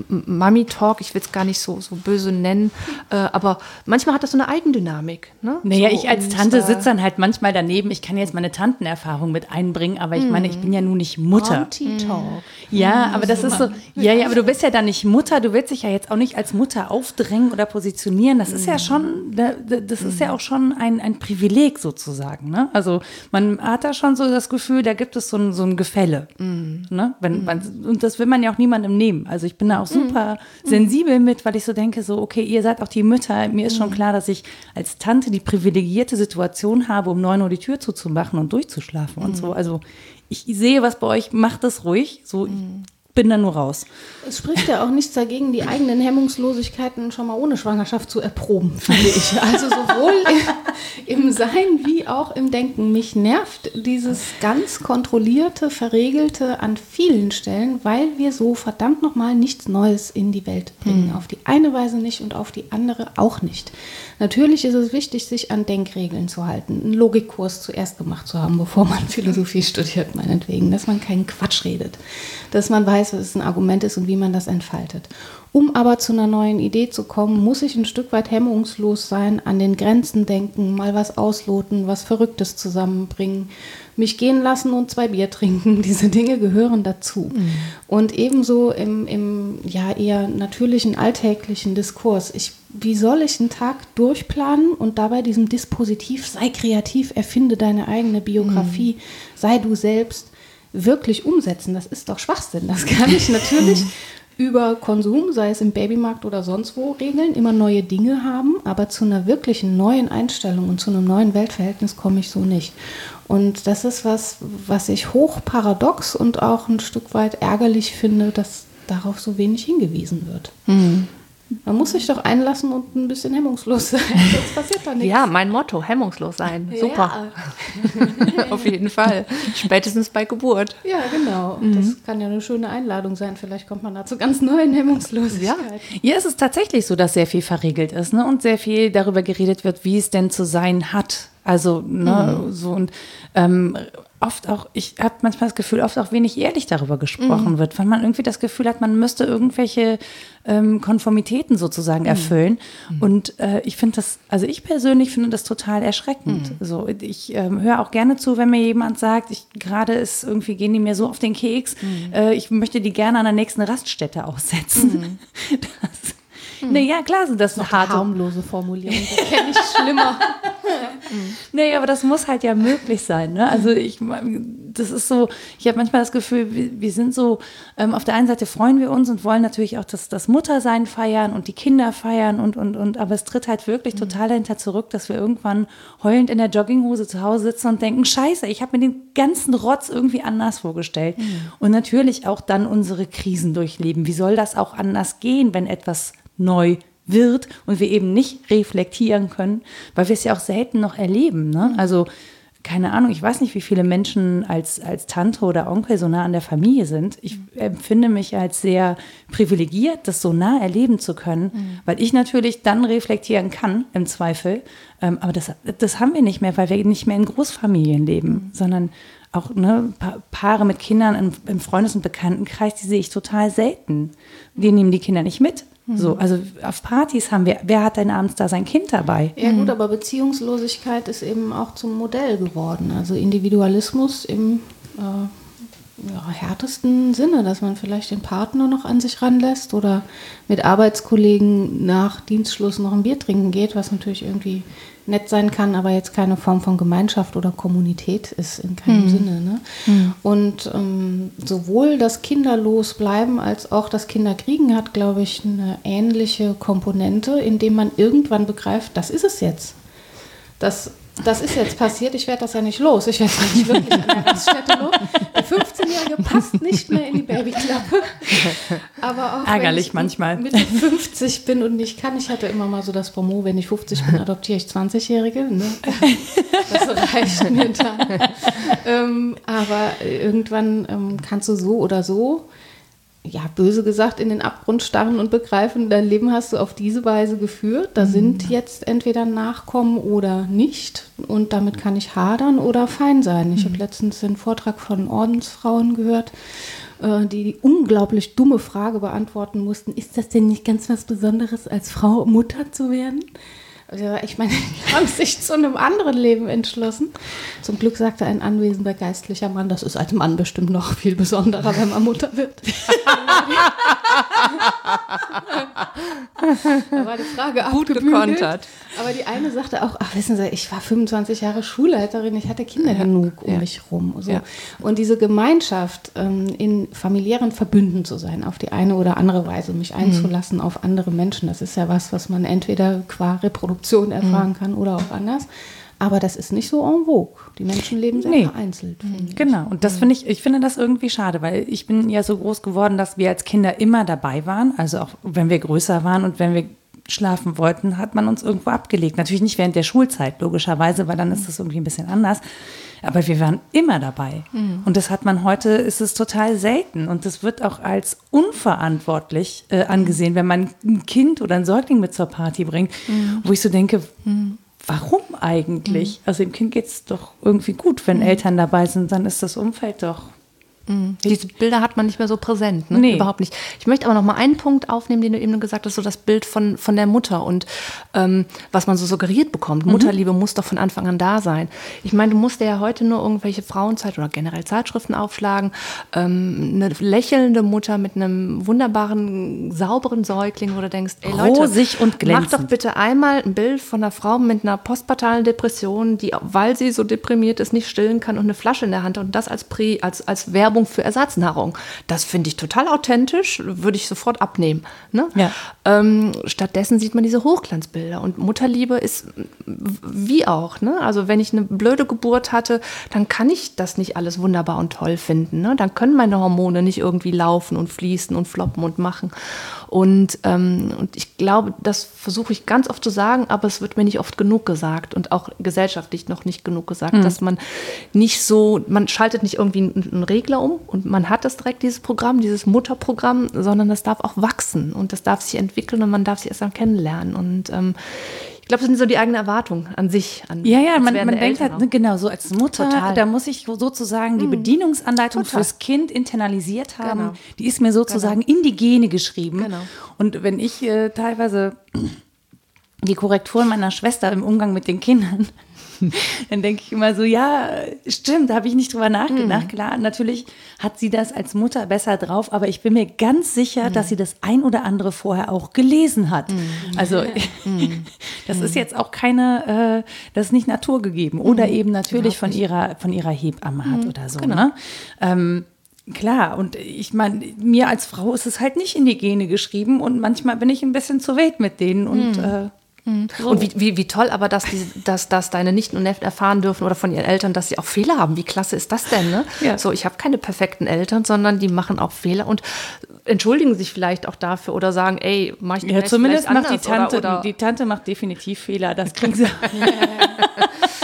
Mami-Talk, ich will es gar nicht so, so böse nennen, äh, aber manchmal hat das so eine Eigendynamik. Ne? Naja, so, ich als Tante äh, sitze dann halt manchmal daneben. Ich kann jetzt meine Tantenerfahrung mit einbringen, aber ich meine, ich bin ja nun nicht Mutter. Talk. Ja, aber das ist so, ja, ja, aber du bist ja dann nicht Mutter, du willst dich ja jetzt auch nicht als Mutter aufdrängen oder positionieren. Das ist ja schon, da- da- das ist ja auch schon ein, ein Privileg sozusagen. Ne? Also man hat da schon so das Gefühl, da gibt es so ein, so ein Gefälle. Ne? Wenn, man, und das will man ja auch niemandem nehmen. Also ich bin da auch super sensibel mit, weil ich so denke, so, okay, ihr seid auch die Mütter. Mir ist schon klar, dass ich als Tante die privilegierte Situation habe, um 9 Uhr die Tür zuzumachen und durchzuschlafen und so. Also ich sehe was bei euch, macht das ruhig. So, bin da nur raus. Es spricht ja auch nichts dagegen, die eigenen Hemmungslosigkeiten schon mal ohne Schwangerschaft zu erproben, finde ich. Also sowohl im Sein wie auch im Denken. Mich nervt dieses ganz kontrollierte, verregelte an vielen Stellen, weil wir so verdammt nochmal nichts Neues in die Welt bringen. Hm. Auf die eine Weise nicht und auf die andere auch nicht. Natürlich ist es wichtig, sich an Denkregeln zu halten, einen Logikkurs zuerst gemacht zu haben, bevor man Philosophie studiert, meinetwegen, dass man keinen Quatsch redet, dass man weiß, was ein Argument ist und wie man das entfaltet. Um aber zu einer neuen Idee zu kommen, muss ich ein Stück weit hemmungslos sein, an den Grenzen denken, mal was ausloten, was Verrücktes zusammenbringen, mich gehen lassen und zwei Bier trinken. Diese Dinge gehören dazu. Mhm. Und ebenso im, im ja eher natürlichen, alltäglichen Diskurs. Ich, wie soll ich einen Tag durchplanen und dabei diesem Dispositiv, sei kreativ, erfinde deine eigene Biografie, mhm. sei du selbst, wirklich umsetzen? Das ist doch Schwachsinn. Das kann ich natürlich über Konsum, sei es im Babymarkt oder sonst wo, regeln, immer neue Dinge haben, aber zu einer wirklichen neuen Einstellung und zu einem neuen Weltverhältnis komme ich so nicht. Und das ist was, was ich hoch paradox und auch ein Stück weit ärgerlich finde, dass darauf so wenig hingewiesen wird. Mhm. Man muss sich doch einlassen und ein bisschen hemmungslos sein. Sonst passiert da nichts. Ja, mein Motto, hemmungslos sein. Super. Ja. Auf jeden Fall. Spätestens bei Geburt. Ja, genau. Mhm. Das kann ja eine schöne Einladung sein. Vielleicht kommt man da zu ganz neuen Hemmungslosigkeiten. Ja. es ist tatsächlich so, dass sehr viel verriegelt ist ne? und sehr viel darüber geredet wird, wie es denn zu sein hat. Also, ne, mhm. so und ähm, oft auch, ich habe manchmal das Gefühl, oft auch wenig ehrlich darüber gesprochen mhm. wird, weil man irgendwie das Gefühl hat, man müsste irgendwelche ähm, Konformitäten sozusagen mhm. erfüllen. Mhm. Und äh, ich finde das, also ich persönlich finde das total erschreckend. Mhm. So, ich ähm, höre auch gerne zu, wenn mir jemand sagt, ich gerade ist irgendwie gehen die mir so auf den Keks, mhm. äh, ich möchte die gerne an der nächsten Raststätte aussetzen. Das hm. Naja, klar sind das Noch harte. harmlose Formulierung, das kenne ich schlimmer. nee, aber das muss halt ja möglich sein. Ne? Also ich, das ist so, ich habe manchmal das Gefühl, wir, wir sind so, ähm, auf der einen Seite freuen wir uns und wollen natürlich auch das, das Muttersein feiern und die Kinder feiern und, und, und, aber es tritt halt wirklich mhm. total dahinter zurück, dass wir irgendwann heulend in der Jogginghose zu Hause sitzen und denken, scheiße, ich habe mir den ganzen Rotz irgendwie anders vorgestellt. Mhm. Und natürlich auch dann unsere Krisen durchleben. Wie soll das auch anders gehen, wenn etwas neu wird und wir eben nicht reflektieren können, weil wir es ja auch selten noch erleben. Ne? Mhm. Also keine Ahnung, ich weiß nicht, wie viele Menschen als, als Tante oder Onkel so nah an der Familie sind. Ich empfinde mich als sehr privilegiert, das so nah erleben zu können, mhm. weil ich natürlich dann reflektieren kann, im Zweifel. Ähm, aber das, das haben wir nicht mehr, weil wir nicht mehr in Großfamilien leben, mhm. sondern auch ne, pa Paare mit Kindern im, im Freundes- und Bekanntenkreis, die sehe ich total selten. Die nehmen die Kinder nicht mit. So, also auf Partys haben wir, wer hat denn abends da sein Kind dabei? Ja gut, aber Beziehungslosigkeit ist eben auch zum Modell geworden. Also Individualismus im äh, ja, härtesten Sinne, dass man vielleicht den Partner noch an sich ranlässt oder mit Arbeitskollegen nach Dienstschluss noch ein Bier trinken geht, was natürlich irgendwie nett sein kann, aber jetzt keine Form von Gemeinschaft oder Kommunität ist in keinem hm. Sinne. Ne? Hm. Und ähm, sowohl das Kinderlos bleiben als auch das Kinderkriegen hat, glaube ich, eine ähnliche Komponente, indem man irgendwann begreift, das ist es jetzt. Das das ist jetzt passiert, ich werde das ja nicht los. Ich werde nicht wirklich an der Raststätte los. Der 15-Jährige passt nicht mehr in die Babyklappe. Aber auch Ärgerlich wenn ich manchmal. Mitte 50 bin und nicht kann, ich hatte immer mal so das Promo, wenn ich 50 bin, adoptiere ich 20-Jährige. Ne? Das reicht mir dann. Ähm, aber irgendwann ähm, kannst du so oder so ja, böse gesagt, in den Abgrund starren und begreifen, dein Leben hast du auf diese Weise geführt. Da mhm. sind jetzt entweder Nachkommen oder nicht. Und damit kann ich hadern oder fein sein. Ich mhm. habe letztens den Vortrag von Ordensfrauen gehört, äh, die die unglaublich dumme Frage beantworten mussten, ist das denn nicht ganz was Besonderes, als Frau Mutter zu werden? Ich meine, die haben sich zu einem anderen Leben entschlossen. Zum Glück sagte ein anwesender geistlicher Mann, das ist als Mann bestimmt noch viel besonderer, wenn man Mutter wird. da war die Frage Gut gekontert. Aber die eine sagte auch, ach wissen Sie, ich war 25 Jahre Schulleiterin, ich hatte Kinder ja, genug um ja. mich rum. So. Ja. Und diese Gemeinschaft, ähm, in familiären Verbünden zu sein, auf die eine oder andere Weise, mich einzulassen mhm. auf andere Menschen, das ist ja was, was man entweder qua Reproduktion erfahren mhm. kann oder auch anders. Aber das ist nicht so en vogue. Die Menschen leben sehr nee. vereinzelt. Mhm. Genau. Und das finde ich, ich finde das irgendwie schade, weil ich bin ja so groß geworden, dass wir als Kinder immer dabei waren. Also auch wenn wir größer waren und wenn wir schlafen wollten, hat man uns irgendwo abgelegt. Natürlich nicht während der Schulzeit, logischerweise, weil dann ist das irgendwie ein bisschen anders. Aber wir waren immer dabei. Mhm. Und das hat man heute, ist es total selten. Und das wird auch als unverantwortlich äh, angesehen, wenn man ein Kind oder ein Säugling mit zur Party bringt, mhm. wo ich so denke, mhm. Warum eigentlich? Mhm. Also dem Kind geht es doch irgendwie gut, wenn mhm. Eltern dabei sind, dann ist das Umfeld doch Mhm. Diese Bilder hat man nicht mehr so präsent, ne? nee. überhaupt nicht. Ich möchte aber noch mal einen Punkt aufnehmen, den du eben gesagt hast, so das Bild von, von der Mutter und ähm, was man so suggeriert bekommt. Mhm. Mutterliebe muss doch von Anfang an da sein. Ich meine, du musst ja heute nur irgendwelche Frauenzeit oder generell Zeitschriften aufschlagen. Ähm, eine lächelnde Mutter mit einem wunderbaren, sauberen Säugling, wo du denkst, ey Leute, Rosig und glänzend. mach doch bitte einmal ein Bild von einer Frau mit einer postpartalen Depression, die, weil sie so deprimiert ist, nicht stillen kann und eine Flasche in der Hand hat und das als, Pri, als, als Werbung Werbung für Ersatznahrung. Das finde ich total authentisch, würde ich sofort abnehmen. Ne? Ja. Ähm, stattdessen sieht man diese Hochglanzbilder. Und Mutterliebe ist wie auch. Ne? Also wenn ich eine blöde Geburt hatte, dann kann ich das nicht alles wunderbar und toll finden. Ne? Dann können meine Hormone nicht irgendwie laufen und fließen und floppen und machen. Und, ähm, und ich glaube, das versuche ich ganz oft zu sagen, aber es wird mir nicht oft genug gesagt und auch gesellschaftlich noch nicht genug gesagt, mhm. dass man nicht so, man schaltet nicht irgendwie einen Regler um und man hat das direkt, dieses Programm, dieses Mutterprogramm, sondern das darf auch wachsen und das darf sich entwickeln und man darf sich erst mal kennenlernen. Und ähm, glaube, das sind so die eigenen Erwartungen an sich. An, ja, ja, man, man denkt halt, auch. genau, so als Mutter, Total. da muss ich sozusagen die mhm. Bedienungsanleitung Total. fürs Kind internalisiert haben. Genau. Die ist mir sozusagen genau. in die Gene geschrieben. Genau. Und wenn ich äh, teilweise die Korrekturen meiner Schwester im Umgang mit den Kindern dann denke ich immer so, ja, stimmt, da habe ich nicht drüber nachgedacht. Mhm. Klar, natürlich hat sie das als Mutter besser drauf, aber ich bin mir ganz sicher, mhm. dass sie das ein oder andere vorher auch gelesen hat. Mhm. Also mhm. das ist jetzt auch keine, äh, das ist nicht naturgegeben oder mhm. eben natürlich von ihrer, von ihrer Hebamme hat mhm. oder so. Genau. Ne? Ähm, Klar, und ich meine, mir als Frau ist es halt nicht in die Gene geschrieben und manchmal bin ich ein bisschen zu wild mit denen und äh, Mhm. So. Und wie, wie, wie toll aber, dass, die, dass, dass deine Nichten und Neffen erfahren dürfen oder von ihren Eltern, dass sie auch Fehler haben. Wie klasse ist das denn? Ne? Ja. So, ich habe keine perfekten Eltern, sondern die machen auch Fehler und entschuldigen sich vielleicht auch dafür oder sagen, ey, mach ich ja, zumindest macht die Tante, oder, oder die Tante macht definitiv Fehler, das kriegen sie.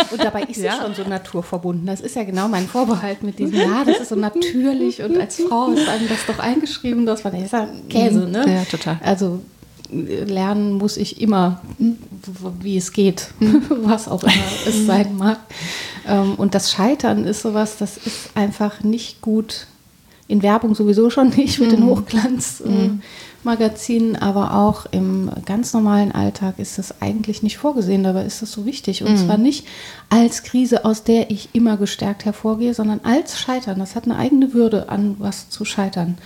Und dabei ist ja. sie schon so naturverbunden. Das ist ja genau mein Vorbehalt mit diesem, ja, das ist so natürlich und als Frau ist einem das doch eingeschrieben, das war ja Käse, ne? Ja, total. Also lernen muss ich immer, wie es geht, was auch immer es sein mag. Ähm, und das Scheitern ist sowas, das ist einfach nicht gut. In Werbung sowieso schon nicht mit den mhm. Hochglanzmagazinen, aber auch im ganz normalen Alltag ist das eigentlich nicht vorgesehen. Dabei ist das so wichtig. Und zwar mhm. nicht als Krise, aus der ich immer gestärkt hervorgehe, sondern als Scheitern. Das hat eine eigene Würde, an was zu scheitern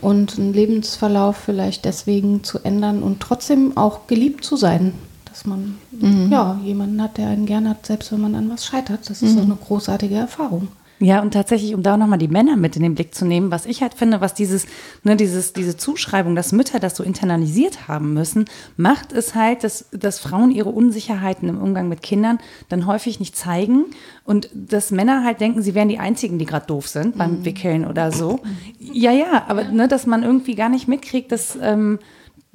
und einen Lebensverlauf vielleicht deswegen zu ändern und trotzdem auch geliebt zu sein. Dass man mhm. ja jemanden hat, der einen gern hat, selbst wenn man an was scheitert. Das ist mhm. so eine großartige Erfahrung. Ja, und tatsächlich, um da nochmal die Männer mit in den Blick zu nehmen, was ich halt finde, was dieses, ne, dieses, diese Zuschreibung, dass Mütter das so internalisiert haben müssen, macht es halt, dass, dass Frauen ihre Unsicherheiten im Umgang mit Kindern dann häufig nicht zeigen und dass Männer halt denken, sie wären die Einzigen, die gerade doof sind beim mhm. Wickeln oder so. Ja, ja, aber ne, dass man irgendwie gar nicht mitkriegt, dass. Ähm,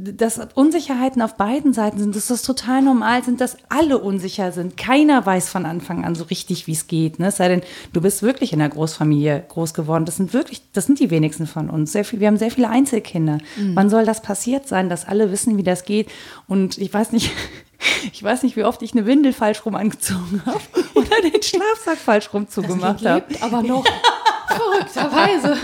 dass Unsicherheiten auf beiden Seiten sind, dass das total normal sind, dass alle unsicher sind. Keiner weiß von Anfang an so richtig, wie es geht. Ne? Es sei denn, du bist wirklich in einer Großfamilie groß geworden. Das sind wirklich, das sind die wenigsten von uns. Viel, wir haben sehr viele Einzelkinder. Mhm. Wann soll das passiert sein, dass alle wissen, wie das geht? Und ich weiß nicht, ich weiß nicht, wie oft ich eine Windel falsch rum angezogen habe oder den Schlafsack falsch rum zugemacht habe. Aber noch. Verrückterweise.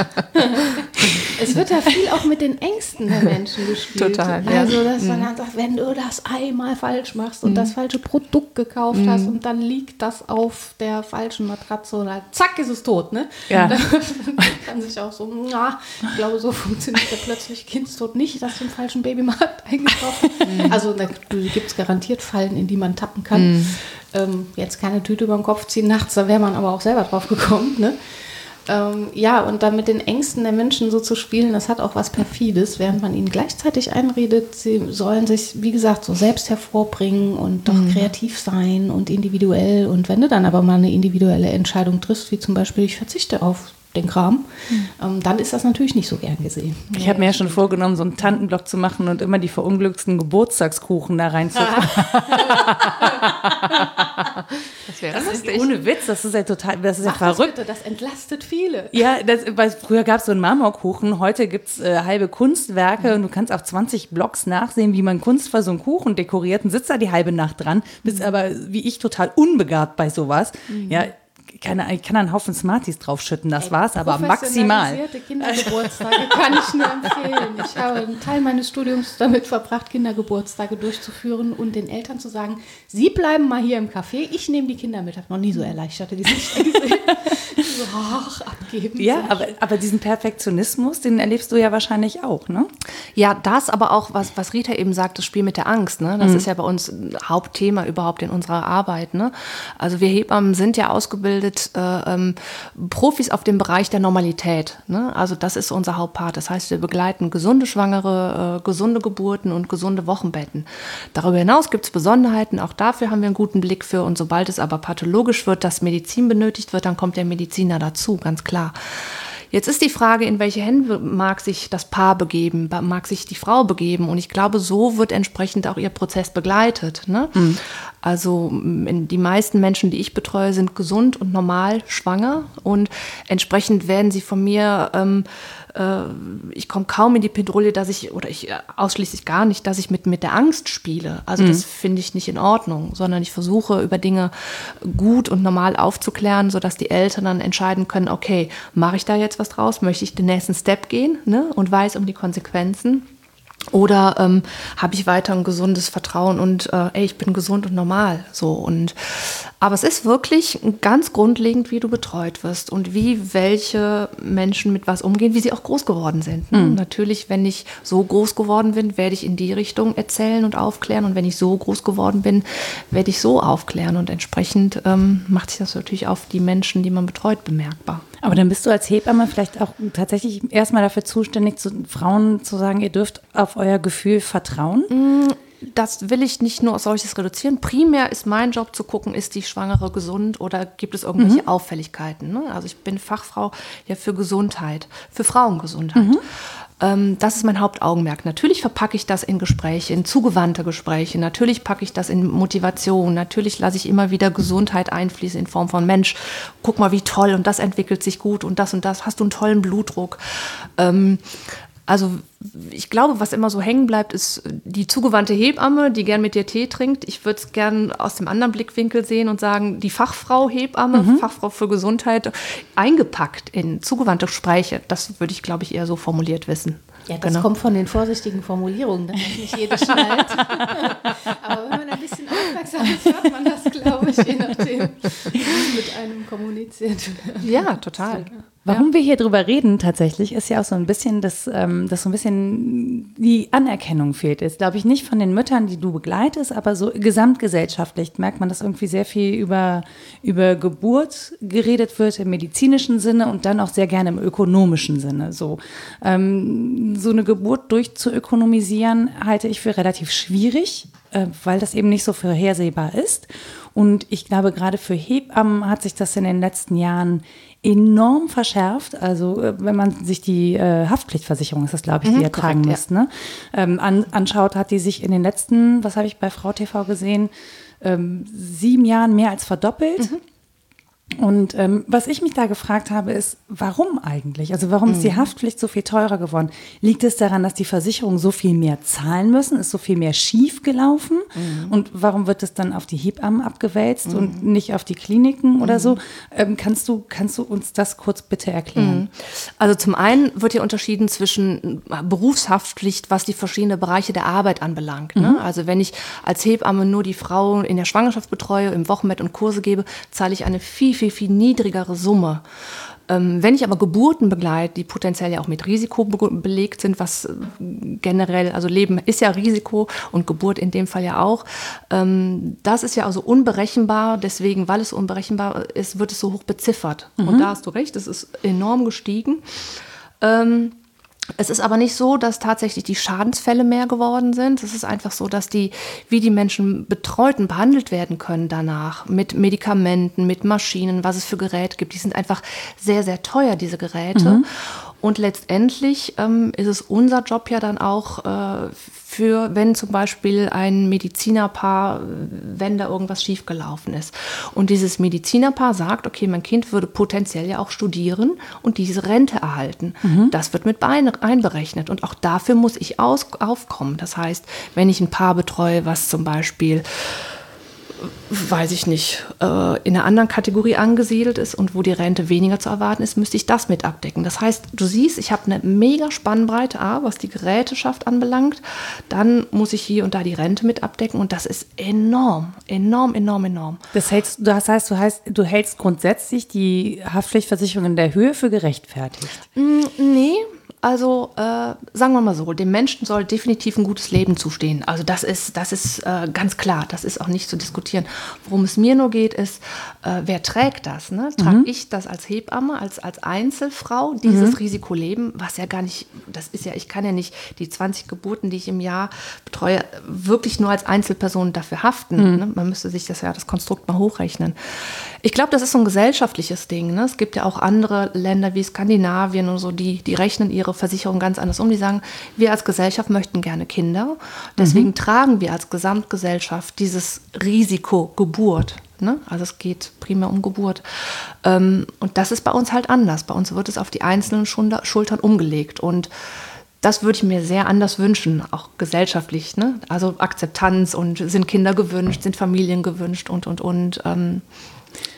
es wird ja viel auch mit den Ängsten der Menschen gespielt. Total. Ja. Also, dass man mhm. dann sagt, wenn du das einmal falsch machst und mhm. das falsche Produkt gekauft mhm. hast und dann liegt das auf der falschen Matratze und zack ist es tot, ne? Ja. Dann kann sich auch so, na, ich glaube, so funktioniert der plötzlich Kindstod nicht, dass du im falschen Babymarkt eingekauft mhm. Also da gibt es garantiert Fallen, in die man tappen kann. Mhm. Ähm, jetzt keine Tüte über den Kopf ziehen nachts, da wäre man aber auch selber drauf gekommen, ne? Ähm, ja, und dann mit den Ängsten der Menschen so zu spielen, das hat auch was Perfides, während man ihnen gleichzeitig einredet, sie sollen sich, wie gesagt, so selbst hervorbringen und doch mhm. kreativ sein und individuell. Und wenn du dann aber mal eine individuelle Entscheidung triffst, wie zum Beispiel, ich verzichte auf den Kram, ähm, dann ist das natürlich nicht so gern gesehen. Ich habe mir ja schon vorgenommen, so einen Tantenblock zu machen und immer die verunglücksten Geburtstagskuchen da reinzupacken. Das wäre Das ist ohne Witz, das ist ja total, das ist ja das verrückt. bitte, das entlastet viele. Ja, das, weil früher gab es so einen Marmorkuchen, heute gibt es äh, halbe Kunstwerke und du kannst auf 20 Blogs nachsehen, wie man kunstvoll so einen Kuchen dekoriert und sitzt da die halbe Nacht dran, bist aber wie ich total unbegabt bei sowas. Ja, keine, ich kann einen Haufen Smarties draufschütten, das war's, aber maximal. Kindergeburtstage kann ich nur empfehlen. Ich habe einen Teil meines Studiums damit verbracht, Kindergeburtstage durchzuführen und den Eltern zu sagen, sie bleiben mal hier im Café, ich nehme die Kinder mit. Ich habe noch nie so erleichterte Gesichter gesehen. so, ach, abgeben. Ja, aber, aber diesen Perfektionismus, den erlebst du ja wahrscheinlich auch, ne? Ja, das aber auch, was, was Rita eben sagt, das Spiel mit der Angst. Ne? Das ist ja bei uns ein Hauptthema überhaupt in unserer Arbeit. Ne? Also wir Hebammen sind ja ausgebildet äh, ähm, Profis auf dem Bereich der Normalität. Ne? Also das ist unser Hauptpart. Das heißt, wir begleiten gesunde Schwangere, äh, gesunde Geburten und gesunde Wochenbetten. Darüber hinaus gibt es Besonderheiten. Auch dafür haben wir einen guten Blick für. Und sobald es aber pathologisch wird, dass Medizin benötigt wird, dann kommt der Mediziner dazu, ganz klar. Jetzt ist die Frage, in welche Hände mag sich das Paar begeben, mag sich die Frau begeben. Und ich glaube, so wird entsprechend auch ihr Prozess begleitet. Ne? Also m, die meisten Menschen, die ich betreue, sind gesund und normal schwanger. Und entsprechend werden sie von mir ähm, äh, ich komme kaum in die Pedrouille, dass ich, oder ich äh, ausschließlich gar nicht, dass ich mit, mit der Angst spiele. Also das finde ich nicht in Ordnung, sondern ich versuche über Dinge gut und normal aufzuklären, sodass die Eltern dann entscheiden können, okay, mache ich da jetzt was draus, möchte ich den nächsten Step gehen ne, und weiß um die Konsequenzen. Oder ähm, habe ich weiter ein gesundes Vertrauen und äh, ey, ich bin gesund und normal. So und aber es ist wirklich ganz grundlegend, wie du betreut wirst und wie welche Menschen mit was umgehen, wie sie auch groß geworden sind. Ne? Natürlich, wenn ich so groß geworden bin, werde ich in die Richtung erzählen und aufklären. Und wenn ich so groß geworden bin, werde ich so aufklären. Und entsprechend ähm, macht sich das natürlich auf die Menschen, die man betreut, bemerkbar. Aber dann bist du als Hebamme vielleicht auch tatsächlich erstmal dafür zuständig, zu Frauen zu sagen, ihr dürft auf euer Gefühl vertrauen. das will ich nicht nur auf solches reduzieren. Primär ist mein Job zu gucken, ist die Schwangere gesund oder gibt es irgendwelche Auffälligkeiten. Ne? Also ich bin Fachfrau ja für Gesundheit, für Frauengesundheit. Ähm, das ist mein Hauptaugenmerk. Natürlich verpacke ich das in Gespräche, in zugewandte Gespräche. Natürlich packe ich das in Motivation. Natürlich lasse ich immer wieder Gesundheit einfließen in Form von Mensch, guck mal, wie toll und das entwickelt sich gut und das und das. Hast du einen tollen Blutdruck? Ähm, also ich glaube, was immer so hängen bleibt, ist die zugewandte Hebamme, die gern mit dir Tee trinkt. Ich würde es gern aus dem anderen Blickwinkel sehen und sagen, die Fachfrau Hebamme, Fachfrau für Gesundheit, eingepackt in zugewandte Gespräche. Das würde ich, glaube ich, eher so formuliert wissen. Ja, das Genau. kommt von den vorsichtigen Formulierungen, das nicht jeder schnallt. Aber wenn man ein bisschen aufmerksam ist, hört man das, glaube ich, je nachdem, wie mit einem kommuniziert. Ja, total. Warum wir hier drüber reden tatsächlich, ist ja auch so ein bisschen, dass, ähm, dass so ein bisschen die Anerkennung fehlt. Ist, glaube ich, nicht von den Müttern, die du begleitest, aber so gesamtgesellschaftlich merkt man, dass irgendwie sehr viel über, über Geburt geredet wird im medizinischen Sinne und dann auch sehr gerne im ökonomischen Sinne. So, ähm, so eine Geburt durchzuökonomisieren halte ich für relativ schwierig, äh, weil das eben nicht so vorhersehbar ist. Und ich glaube, gerade für Hebammen hat sich das in den letzten Jahren enorm verschärft. Also äh, wenn man sich die äh, Haftpflichtversicherung, ist das glaube ich, die ihr tragen korrekt, ja. müsst, ne? ähm, an, anschaut, hat die sich in den letzten, was habe ich bei Frau TV gesehen, ähm, sieben Jahren mehr als verdoppelt. Und ähm, was ich mich da gefragt habe, ist, warum eigentlich? Also warum ist die Haftpflicht so viel teurer geworden? Liegt es daran, dass die Versicherungen so viel mehr zahlen müssen? Ist so viel mehr schief gelaufen? Und warum wird es dann auf die Hebammen abgewälzt und nicht auf die Kliniken oder so? Ähm, kannst, du, kannst du uns das kurz bitte erklären? Also zum einen wird hier unterschieden zwischen Berufshaftpflicht, was die verschiedenen Bereiche der Arbeit anbelangt. Ne? Also wenn ich als Hebamme nur die Frau in der Schwangerschaft betreue, im Wochenbett und Kurse gebe, zahle ich eine viel, viel, viel niedrigere Summe. Ähm, wenn ich aber Geburten begleite, die potenziell ja auch mit Risiko be belegt sind, was äh, generell, also Leben ist ja Risiko und Geburt in dem Fall ja auch, ähm, das ist ja also unberechenbar. Deswegen, weil es unberechenbar ist, wird es so hoch beziffert. Und da hast du recht, es ist enorm gestiegen. Es ist aber nicht so, dass tatsächlich die Schadensfälle mehr geworden sind. Es ist einfach so, dass die, wie die Menschen betreut und behandelt werden können danach, mit Medikamenten, mit Maschinen, was es für Geräte gibt, die sind einfach sehr, sehr teuer, diese Geräte. Mhm. Und letztendlich ähm, ist es unser Job ja dann auch äh, für, wenn zum Beispiel ein Medizinerpaar, wenn da irgendwas schiefgelaufen ist. Und dieses Medizinerpaar sagt, okay, mein Kind würde potenziell ja auch studieren und diese Rente erhalten. Mhm. Das wird mit einberechnet. Und auch dafür muss ich aus, aufkommen. Das heißt, wenn ich ein Paar betreue, was zum Beispiel weiß ich nicht, äh, in einer anderen Kategorie angesiedelt ist und wo die Rente weniger zu erwarten ist, müsste ich das mit abdecken. Das heißt, du siehst, ich habe eine mega Spannbreite A, was die Geräteschaft anbelangt. Dann muss ich hier und da die Rente mit abdecken und das ist enorm, enorm, enorm, enorm. Das heißt, das heißt, du, heißt, du hältst grundsätzlich die Haftpflichtversicherung in der Höhe für gerechtfertigt? Mm, nee, also äh, sagen wir mal so, dem Menschen soll definitiv ein gutes Leben zustehen. Also das ist, das ist äh, ganz klar, das ist auch nicht zu diskutieren. Worum es mir nur geht, ist, äh, wer trägt das? Ne? Trage mhm. ich das als Hebamme, als, als Einzelfrau, dieses mhm. Risiko leben, was ja gar nicht, das ist ja, ich kann ja nicht die 20 Geburten, die ich im Jahr betreue, wirklich nur als Einzelperson dafür haften. Mhm. Ne? Man müsste sich das ja, das Konstrukt mal hochrechnen. Ich glaube, das ist so ein gesellschaftliches Ding. Ne? Es gibt ja auch andere Länder wie Skandinavien und so, die, die rechnen ihre Versicherung ganz anders um. Die sagen, wir als Gesellschaft möchten gerne Kinder. Deswegen mhm. tragen wir als Gesamtgesellschaft dieses Risiko Geburt. Ne? Also es geht primär um Geburt. Ähm, und das ist bei uns halt anders. Bei uns wird es auf die einzelnen Schultern umgelegt. Und das würde ich mir sehr anders wünschen, auch gesellschaftlich. Ne? Also Akzeptanz und sind Kinder gewünscht, sind Familien gewünscht und, und, und. Ähm,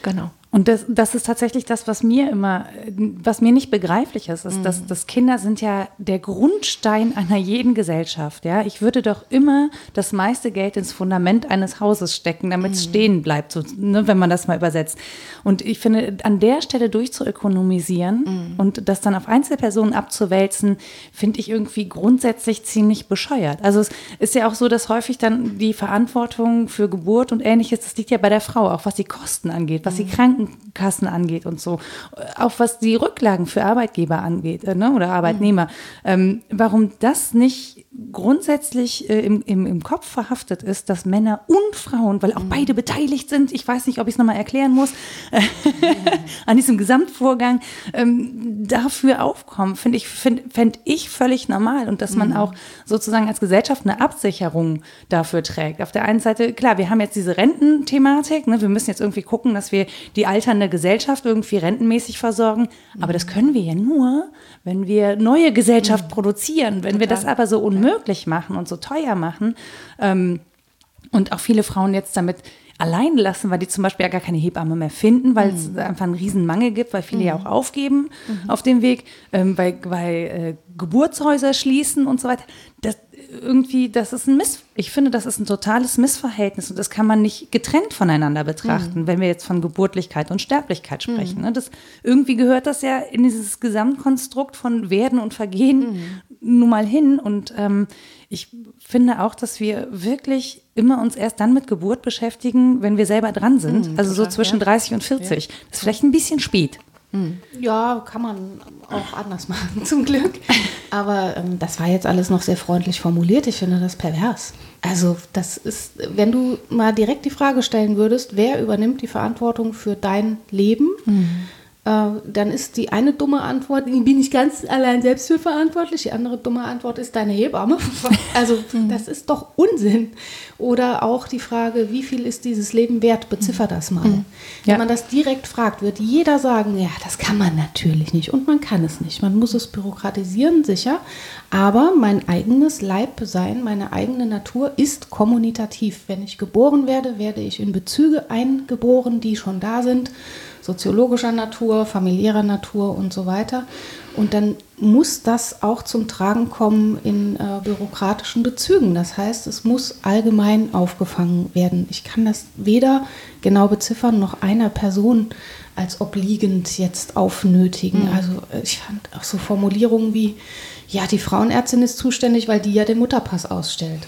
Genau. Und das, das ist tatsächlich das, was mir immer, was mir nicht begreiflich ist, ist, mhm. dass, dass Kinder sind ja der Grundstein einer jeden Gesellschaft. Ja, ich würde doch immer das meiste Geld ins Fundament eines Hauses stecken, damit es mhm. stehen bleibt, so, ne, wenn man das mal übersetzt. Und ich finde, an der Stelle durchzuökonomisieren mhm. und das dann auf Einzelpersonen abzuwälzen, finde ich irgendwie grundsätzlich ziemlich bescheuert. Also es ist ja auch so, dass häufig dann die Verantwortung für Geburt und ähnliches, das liegt ja bei der Frau, auch was die Kosten angeht, was die mhm. Kranken Krankenkassen angeht und so, auch was die Rücklagen für Arbeitgeber angeht äh, ne, oder Arbeitnehmer. Mhm. Ähm, warum das nicht grundsätzlich äh, im, im, im Kopf verhaftet ist, dass Männer und Frauen, weil auch mhm. beide beteiligt sind, ich weiß nicht, ob ich es nochmal erklären muss, äh, an diesem Gesamtvorgang ähm, dafür aufkommen, finde ich, fände find ich völlig normal und dass man mhm. auch sozusagen als Gesellschaft eine Absicherung dafür trägt. Auf der einen Seite, klar, wir haben jetzt diese Rententhematik, ne, wir müssen jetzt irgendwie gucken, dass wir die alternde Gesellschaft irgendwie rentenmäßig versorgen, mhm. aber das können wir ja nur, wenn wir neue Gesellschaft mhm. produzieren. Wenn Total. wir das aber so unmöglich machen und so teuer machen ähm, und auch viele Frauen jetzt damit allein lassen, weil die zum Beispiel ja gar keine Hebamme mehr finden, weil mhm. es einfach einen riesen Mangel gibt, weil viele mhm. ja auch aufgeben mhm. auf dem Weg, ähm, weil, weil äh, Geburtshäuser schließen und so weiter. Das, irgendwie, das ist ein Miss, ich finde, das ist ein totales Missverhältnis und das kann man nicht getrennt voneinander betrachten, mhm. wenn wir jetzt von Geburtlichkeit und Sterblichkeit sprechen. Mhm. Das, irgendwie gehört das ja in dieses Gesamtkonstrukt von Werden und Vergehen mhm. nun mal hin und ähm, ich finde auch, dass wir wirklich immer uns erst dann mit Geburt beschäftigen, wenn wir selber dran sind. Mhm, also so zwischen ja. 30 und 40. Ja. Das ist vielleicht ein bisschen spät. Hm. Ja, kann man auch anders machen, zum Glück. Aber ähm, das war jetzt alles noch sehr freundlich formuliert. Ich finde das pervers. Also, das ist, wenn du mal direkt die Frage stellen würdest, wer übernimmt die Verantwortung für dein Leben? Äh, dann ist die eine dumme Antwort, bin ich ganz allein selbst für verantwortlich. Die andere dumme Antwort ist deine Hebamme. Also mhm. das ist doch Unsinn. Oder auch die Frage, wie viel ist dieses Leben wert? Beziffer mhm. das mal. Mhm. Wenn man das direkt fragt, wird jeder sagen, ja, das kann man natürlich nicht und man kann es nicht. Man muss es bürokratisieren, sicher. Aber mein eigenes Leibsein, meine eigene Natur ist kommunikativ. Wenn ich geboren werde, werde ich in Bezüge eingeboren, die schon da sind soziologischer Natur, familiärer Natur und so weiter. Und dann muss das auch zum Tragen kommen in äh, bürokratischen Bezügen. Das heißt, es muss allgemein aufgefangen werden. Ich kann das weder genau beziffern noch einer Person als obliegend jetzt aufnötigen. Mhm. Also äh, ich fand auch so Formulierungen wie, ja, die Frauenärztin ist zuständig, weil die ja den Mutterpass ausstellt.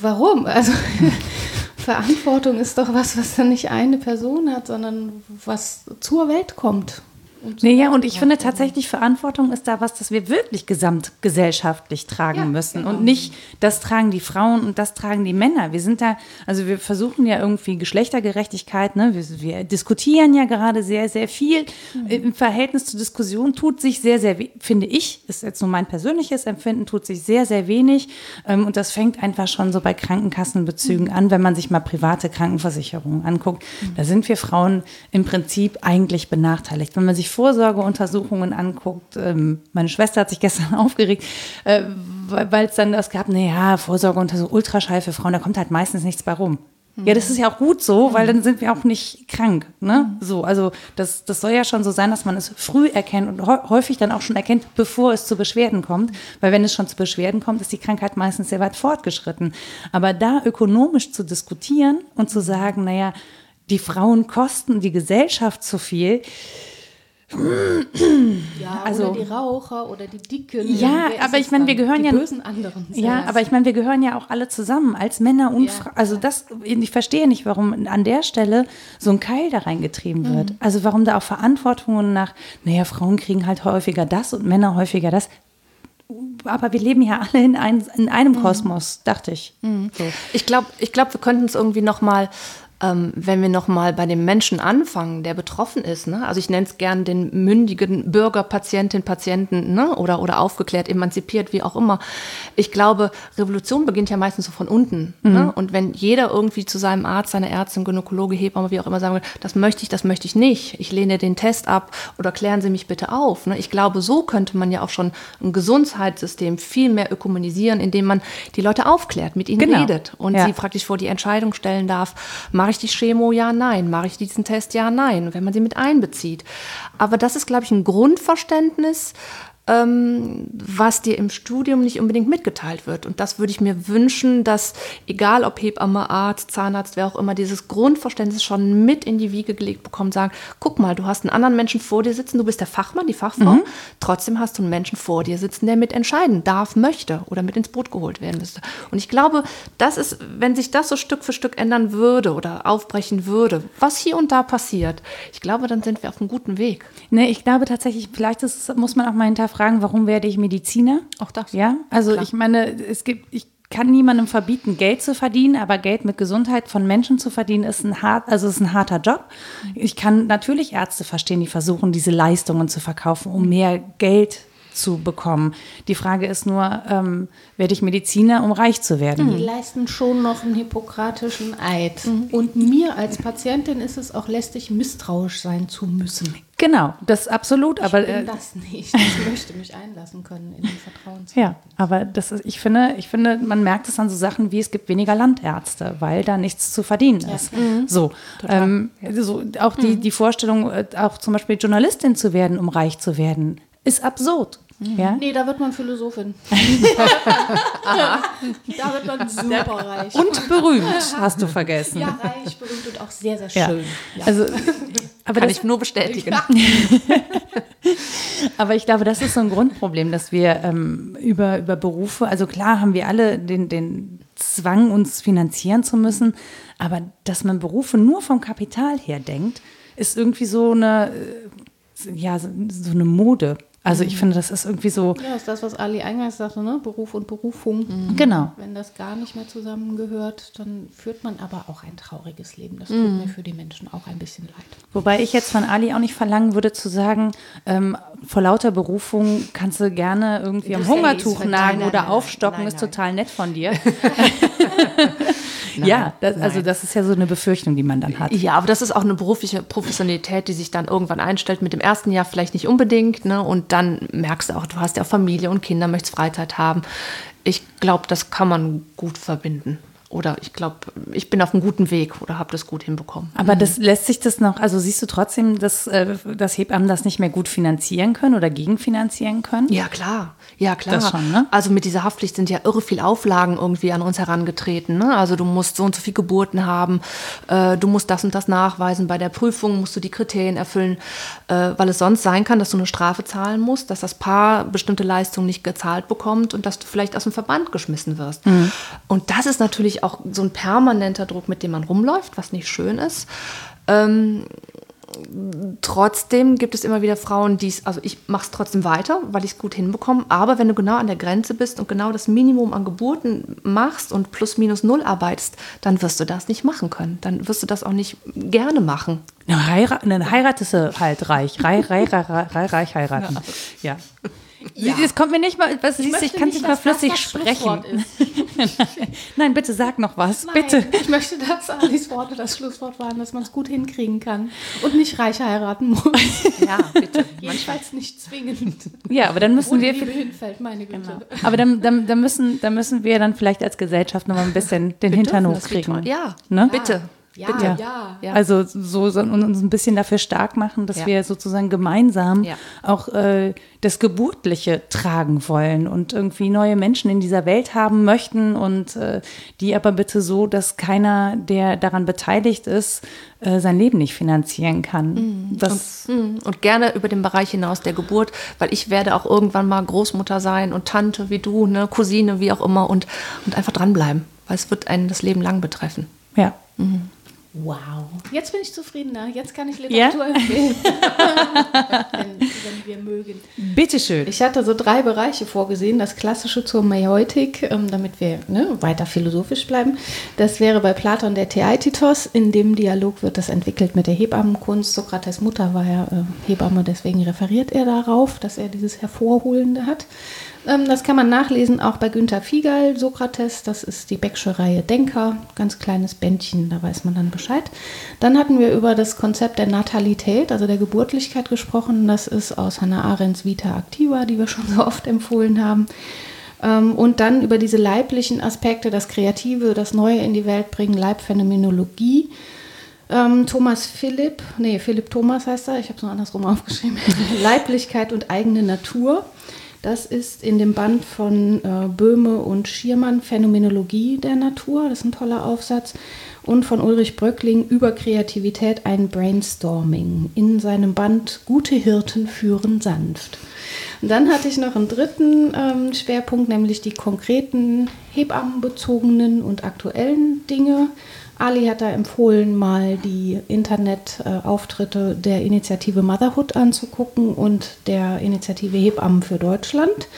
Warum? Also Verantwortung ist doch was, was dann nicht eine Person hat, sondern was zur Welt kommt. Und so nee, ja, und ich finde tatsächlich, Verantwortung ist da was, das wir wirklich gesamtgesellschaftlich tragen ja, müssen. Genau. Und nicht, das tragen die Frauen und das tragen die Männer. Wir sind da, also wir versuchen ja irgendwie Geschlechtergerechtigkeit, ne? wir, wir diskutieren ja gerade sehr, sehr viel. Mhm. Im Verhältnis zur Diskussion tut sich sehr, sehr, finde ich, ist jetzt nur mein persönliches Empfinden, tut sich sehr, sehr wenig. Ähm, und das fängt einfach schon so bei Krankenkassenbezügen mhm. an, wenn man sich mal private Krankenversicherungen anguckt. Mhm. Da sind wir Frauen im Prinzip eigentlich benachteiligt. Wenn man sich Vorsorgeuntersuchungen anguckt, ähm, meine Schwester hat sich gestern aufgeregt, äh, weil es dann das gab, naja, Vorsorgeuntersuchung, Ultraschall für Frauen, da kommt halt meistens nichts bei rum. Ja, das ist ja auch gut so, weil dann sind wir auch nicht krank. Ne? So, also das, das soll ja schon so sein, dass man es früh erkennt und häufig dann auch schon erkennt, bevor es zu Beschwerden kommt. Weil wenn es schon zu Beschwerden kommt, ist die Krankheit meistens sehr weit fortgeschritten. Aber da ökonomisch zu diskutieren und zu sagen, naja, die Frauen kosten die Gesellschaft zu viel, ja, also, oder die Raucher oder die Dicken. Ja, aber ich meine, wir gehören die ja. bösen anderen. Ja, aber ich meine, wir gehören ja auch alle zusammen als Männer und ja, Frauen. Also das, ich verstehe nicht, warum an der Stelle so ein Keil da reingetrieben wird. Mhm. Also warum da auch Verantwortungen nach, naja, Frauen kriegen halt häufiger das und Männer häufiger das. Aber wir leben ja alle in, ein, in einem mhm. Kosmos, dachte ich. Mhm. So. Ich glaube, ich glaub, wir könnten es irgendwie noch mal ähm, wenn wir nochmal bei dem Menschen anfangen, der betroffen ist, ne? also ich nenne es gern den mündigen Bürger, Patientin, Patienten ne? oder, oder aufgeklärt, emanzipiert, wie auch immer. Ich glaube, Revolution beginnt ja meistens so von unten. Ne? Mhm. Ne? Und wenn jeder irgendwie zu seinem Arzt, seiner Ärztin, Gynäkologe, Hebamme, wie auch immer sagen will, das möchte ich, das möchte ich nicht, ich lehne den Test ab oder klären Sie mich bitte auf. Ne? Ich glaube, so könnte man ja auch schon ein Gesundheitssystem viel mehr ökonomisieren, indem man die Leute aufklärt, mit ihnen genau. redet und ja. sie praktisch vor die Entscheidung stellen darf, Mache ich die Chemo? Ja, nein. Mache ich diesen Test? Ja, nein. Wenn man sie mit einbezieht. Aber das ist, glaube ich, ein Grundverständnis, ähm, was dir im Studium nicht unbedingt mitgeteilt wird. Und das würde ich mir wünschen, dass, egal ob Hebamme, Arzt, Zahnarzt, wer auch immer, dieses Grundverständnis schon mit in die Wiege gelegt bekommt, sagen, guck mal, du hast einen anderen Menschen vor dir sitzen, du bist der Fachmann, die Fachfrau, mhm. trotzdem hast du einen Menschen vor dir sitzen, der mit entscheiden darf, möchte oder mit ins Boot geholt werden müsste. Und ich glaube, das ist, wenn sich das so Stück für Stück ändern würde oder aufbrechen würde, was hier und da passiert, ich glaube, dann sind wir auf einem guten Weg. Nee, ich glaube tatsächlich, vielleicht ist, muss man auch mal hinterfragen, fragen, warum werde ich Mediziner? Auch das. Ja, also Klar. ich meine, es gibt, ich kann niemandem verbieten, Geld zu verdienen, aber Geld mit Gesundheit von Menschen zu verdienen, ist ein hart, also ist ein harter Job. Ich kann natürlich Ärzte verstehen, die versuchen, diese Leistungen zu verkaufen, um mehr Geld zu bekommen. Die Frage ist nur, ähm, werde ich Mediziner, um reich zu werden? Die leisten schon noch einen hippokratischen Eid. Mhm. Und mir als Patientin ist es auch lästig, misstrauisch sein zu müssen. Genau, das absolut. Ich aber bin äh, das nicht. Ich möchte mich einlassen können in den Vertrauen. Ja, aber das ist, ich finde, ich finde, man merkt es an so Sachen wie es gibt weniger Landärzte, weil da nichts zu verdienen ist. Ja. Mhm. So, ähm, so, auch die, mhm. die Vorstellung, äh, auch zum Beispiel Journalistin zu werden, um reich zu werden, ist absurd. Mhm. Ja? Nee, da wird man Philosophin. da wird man super reich. Und berühmt, hast du vergessen. Ja, reich, berühmt und auch sehr, sehr schön. Ja. Also, aber Kann das, ich nur bestätigen. Aber ich glaube, das ist so ein Grundproblem, dass wir ähm, über, über Berufe, also klar haben wir alle den, den Zwang, uns finanzieren zu müssen, aber dass man Berufe nur vom Kapital her denkt, ist irgendwie so eine, äh, ja, so eine Mode. Also ich mhm. finde, das ist irgendwie so. Ja, ist das, was Ali eingangs sagte, ne? Beruf und Berufung. Mhm. Genau. Wenn das gar nicht mehr zusammengehört, dann führt man aber auch ein trauriges Leben. Das tut mhm. mir für die Menschen auch ein bisschen leid. Wobei ich jetzt von Ali auch nicht verlangen würde zu sagen, ähm, vor lauter Berufung kannst du gerne irgendwie das am Hungertuch nagen oder nein, aufstocken, nein, nein, ist total nett von dir. Nein, ja, das, also das ist ja so eine Befürchtung, die man dann hat. Ja, aber das ist auch eine berufliche Professionalität, die sich dann irgendwann einstellt. Mit dem ersten Jahr vielleicht nicht unbedingt. Ne? Und dann merkst du auch, du hast ja auch Familie und Kinder, möchtest Freizeit haben. Ich glaube, das kann man gut verbinden oder ich glaube, ich bin auf einem guten Weg oder habe das gut hinbekommen. Aber mhm. das lässt sich das noch, also siehst du trotzdem, dass, äh, dass Hebammen das nicht mehr gut finanzieren können oder gegenfinanzieren können? Ja, klar. Ja, klar. Das schon, ne? Also mit dieser Haftpflicht sind ja irre viel Auflagen irgendwie an uns herangetreten. Ne? Also du musst so und so viel Geburten haben, äh, du musst das und das nachweisen. Bei der Prüfung musst du die Kriterien erfüllen, äh, weil es sonst sein kann, dass du eine Strafe zahlen musst, dass das Paar bestimmte Leistungen nicht gezahlt bekommt und dass du vielleicht aus dem Verband geschmissen wirst. Mhm. Und das ist natürlich auch so ein permanenter Druck, mit dem man rumläuft, was nicht schön ist. Ähm, trotzdem gibt es immer wieder Frauen, die es, also ich mache es trotzdem weiter, weil ich es gut hinbekomme. Aber wenn du genau an der Grenze bist und genau das Minimum an Geburten machst und plus minus null arbeitest, dann wirst du das nicht machen können. Dann wirst du das auch nicht gerne machen. Dann heiratest du halt reich. Reich, reich, reich, reich, reich heiraten. Ja. ja. Das kommt mir nicht mal, was ich, ich kann nicht mal flüssig sprechen. Nein, bitte sag noch was. Nein, bitte. Ich möchte, dass Alis Worte das Schlusswort waren, dass man es gut hinkriegen kann und nicht reich heiraten muss. Ja, bitte. Jedenfalls nicht zwingend. Ja, aber dann müssen die wir. Liebe hinfällt, meine Güte. Genau. Aber dann, dann, dann, müssen, dann müssen wir dann vielleicht als Gesellschaft noch mal ein bisschen den Hintern hochkriegen. Ja, Ne? bitte. Ja, bitte. ja. Ja. Also so, so und uns ein bisschen dafür stark machen, dass Ja. wir sozusagen gemeinsam Ja. auch äh, das Geburtliche tragen wollen und irgendwie neue Menschen in dieser Welt haben möchten und äh, die aber bitte so, dass keiner, der daran beteiligt ist, äh, sein Leben nicht finanzieren kann. Das, Mm, Und gerne über den Bereich hinaus der Geburt, weil ich werde auch irgendwann mal Großmutter sein und Tante wie du, ne, Cousine, wie auch immer und, und einfach dranbleiben, weil es wird einen das Leben lang betreffen. ja. Wow. Jetzt bin ich zufriedener. Jetzt kann ich Ja? Literatur empfehlen. wenn, wenn wir mögen. Bitteschön. Ich hatte so drei Bereiche vorgesehen. Das Klassische zur Maiotik, ähm, damit wir ne, weiter philosophisch bleiben. Das wäre bei Platon der Theaetitos. In dem Dialog wird das entwickelt mit der Hebammenkunst. Sokrates Mutter war ja äh, Hebamme, deswegen referiert er darauf, dass er dieses Hervorholende hat. Ähm, das kann man nachlesen auch bei Günter Fiegal, Sokrates. Das ist die Becksche Reihe Denker. Ganz kleines Bändchen, da weiß man dann Bescheid. Dann hatten wir über das Konzept der Natalität, also der Geburtlichkeit gesprochen. Das ist aus Hannah Arendts Vita Activa, die wir schon so oft empfohlen haben. Ähm, Und dann über diese leiblichen Aspekte, das Kreative, das Neue in die Welt bringen, Leibphänomenologie. Ähm, Thomas Philipp, nee, Philipp Thomas heißt er, ich habe es nur andersrum aufgeschrieben. Leiblichkeit und eigene Natur. Das ist in dem Band von äh, Böhme und Schiermann Phänomenologie der Natur. Das ist ein toller Aufsatz. Und von Ulrich Bröckling über Kreativität ein Brainstorming in seinem Band Gute Hirten führen sanft. Und dann hatte ich noch einen dritten ähm, Schwerpunkt, nämlich die konkreten hebammenbezogenen und aktuellen Dinge. Ali hat da empfohlen, mal die Internetauftritte der Initiative Motherhood anzugucken und der Initiative Hebammen für Deutschland.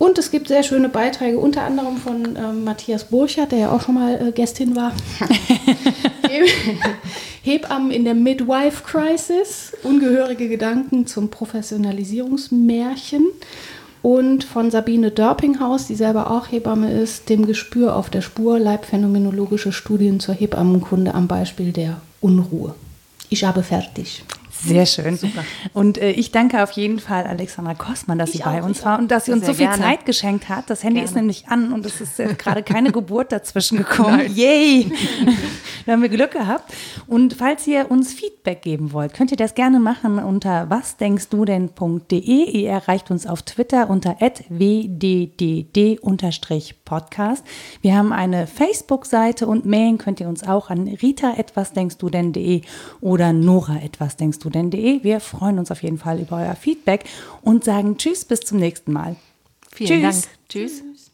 Und es gibt sehr schöne Beiträge, unter anderem von ähm, Matthias Burchardt, der ja auch schon mal äh, Gästin war. Hebammen in der Midwife Crisis, ungehörige Gedanken zum Professionalisierungsmärchen. Und von Sabine Dörpinghaus, die selber auch Hebamme ist, dem Gespür auf der Spur, Leibphänomenologische Studien zur Hebammenkunde am Beispiel der Unruhe. Ich habe fertig. Sehr schön. Und äh, ich danke auf jeden Fall Alexandra Kostmann, dass sie Ich bei auch, uns war und dass sie uns so viel gerne. Zeit geschenkt hat. Das Handy ist Gerne. nämlich an und es ist äh, gerade keine Geburt dazwischen gekommen. Yay! da haben wir Glück gehabt. Und falls ihr uns Feedback geben wollt, könnt ihr das gerne machen unter wasdenkstudenn.de. Ihr erreicht uns auf Twitter unter Podcast. Wir haben eine Facebook-Seite und mailen könnt ihr uns auch an rita etwas denkst du denn.de oder nora etwas denkst du denn.de. Wir freuen uns auf jeden Fall über euer Feedback und sagen Tschüss bis zum nächsten Mal. Vielen tschüss. Dank. Tschüss. tschüss.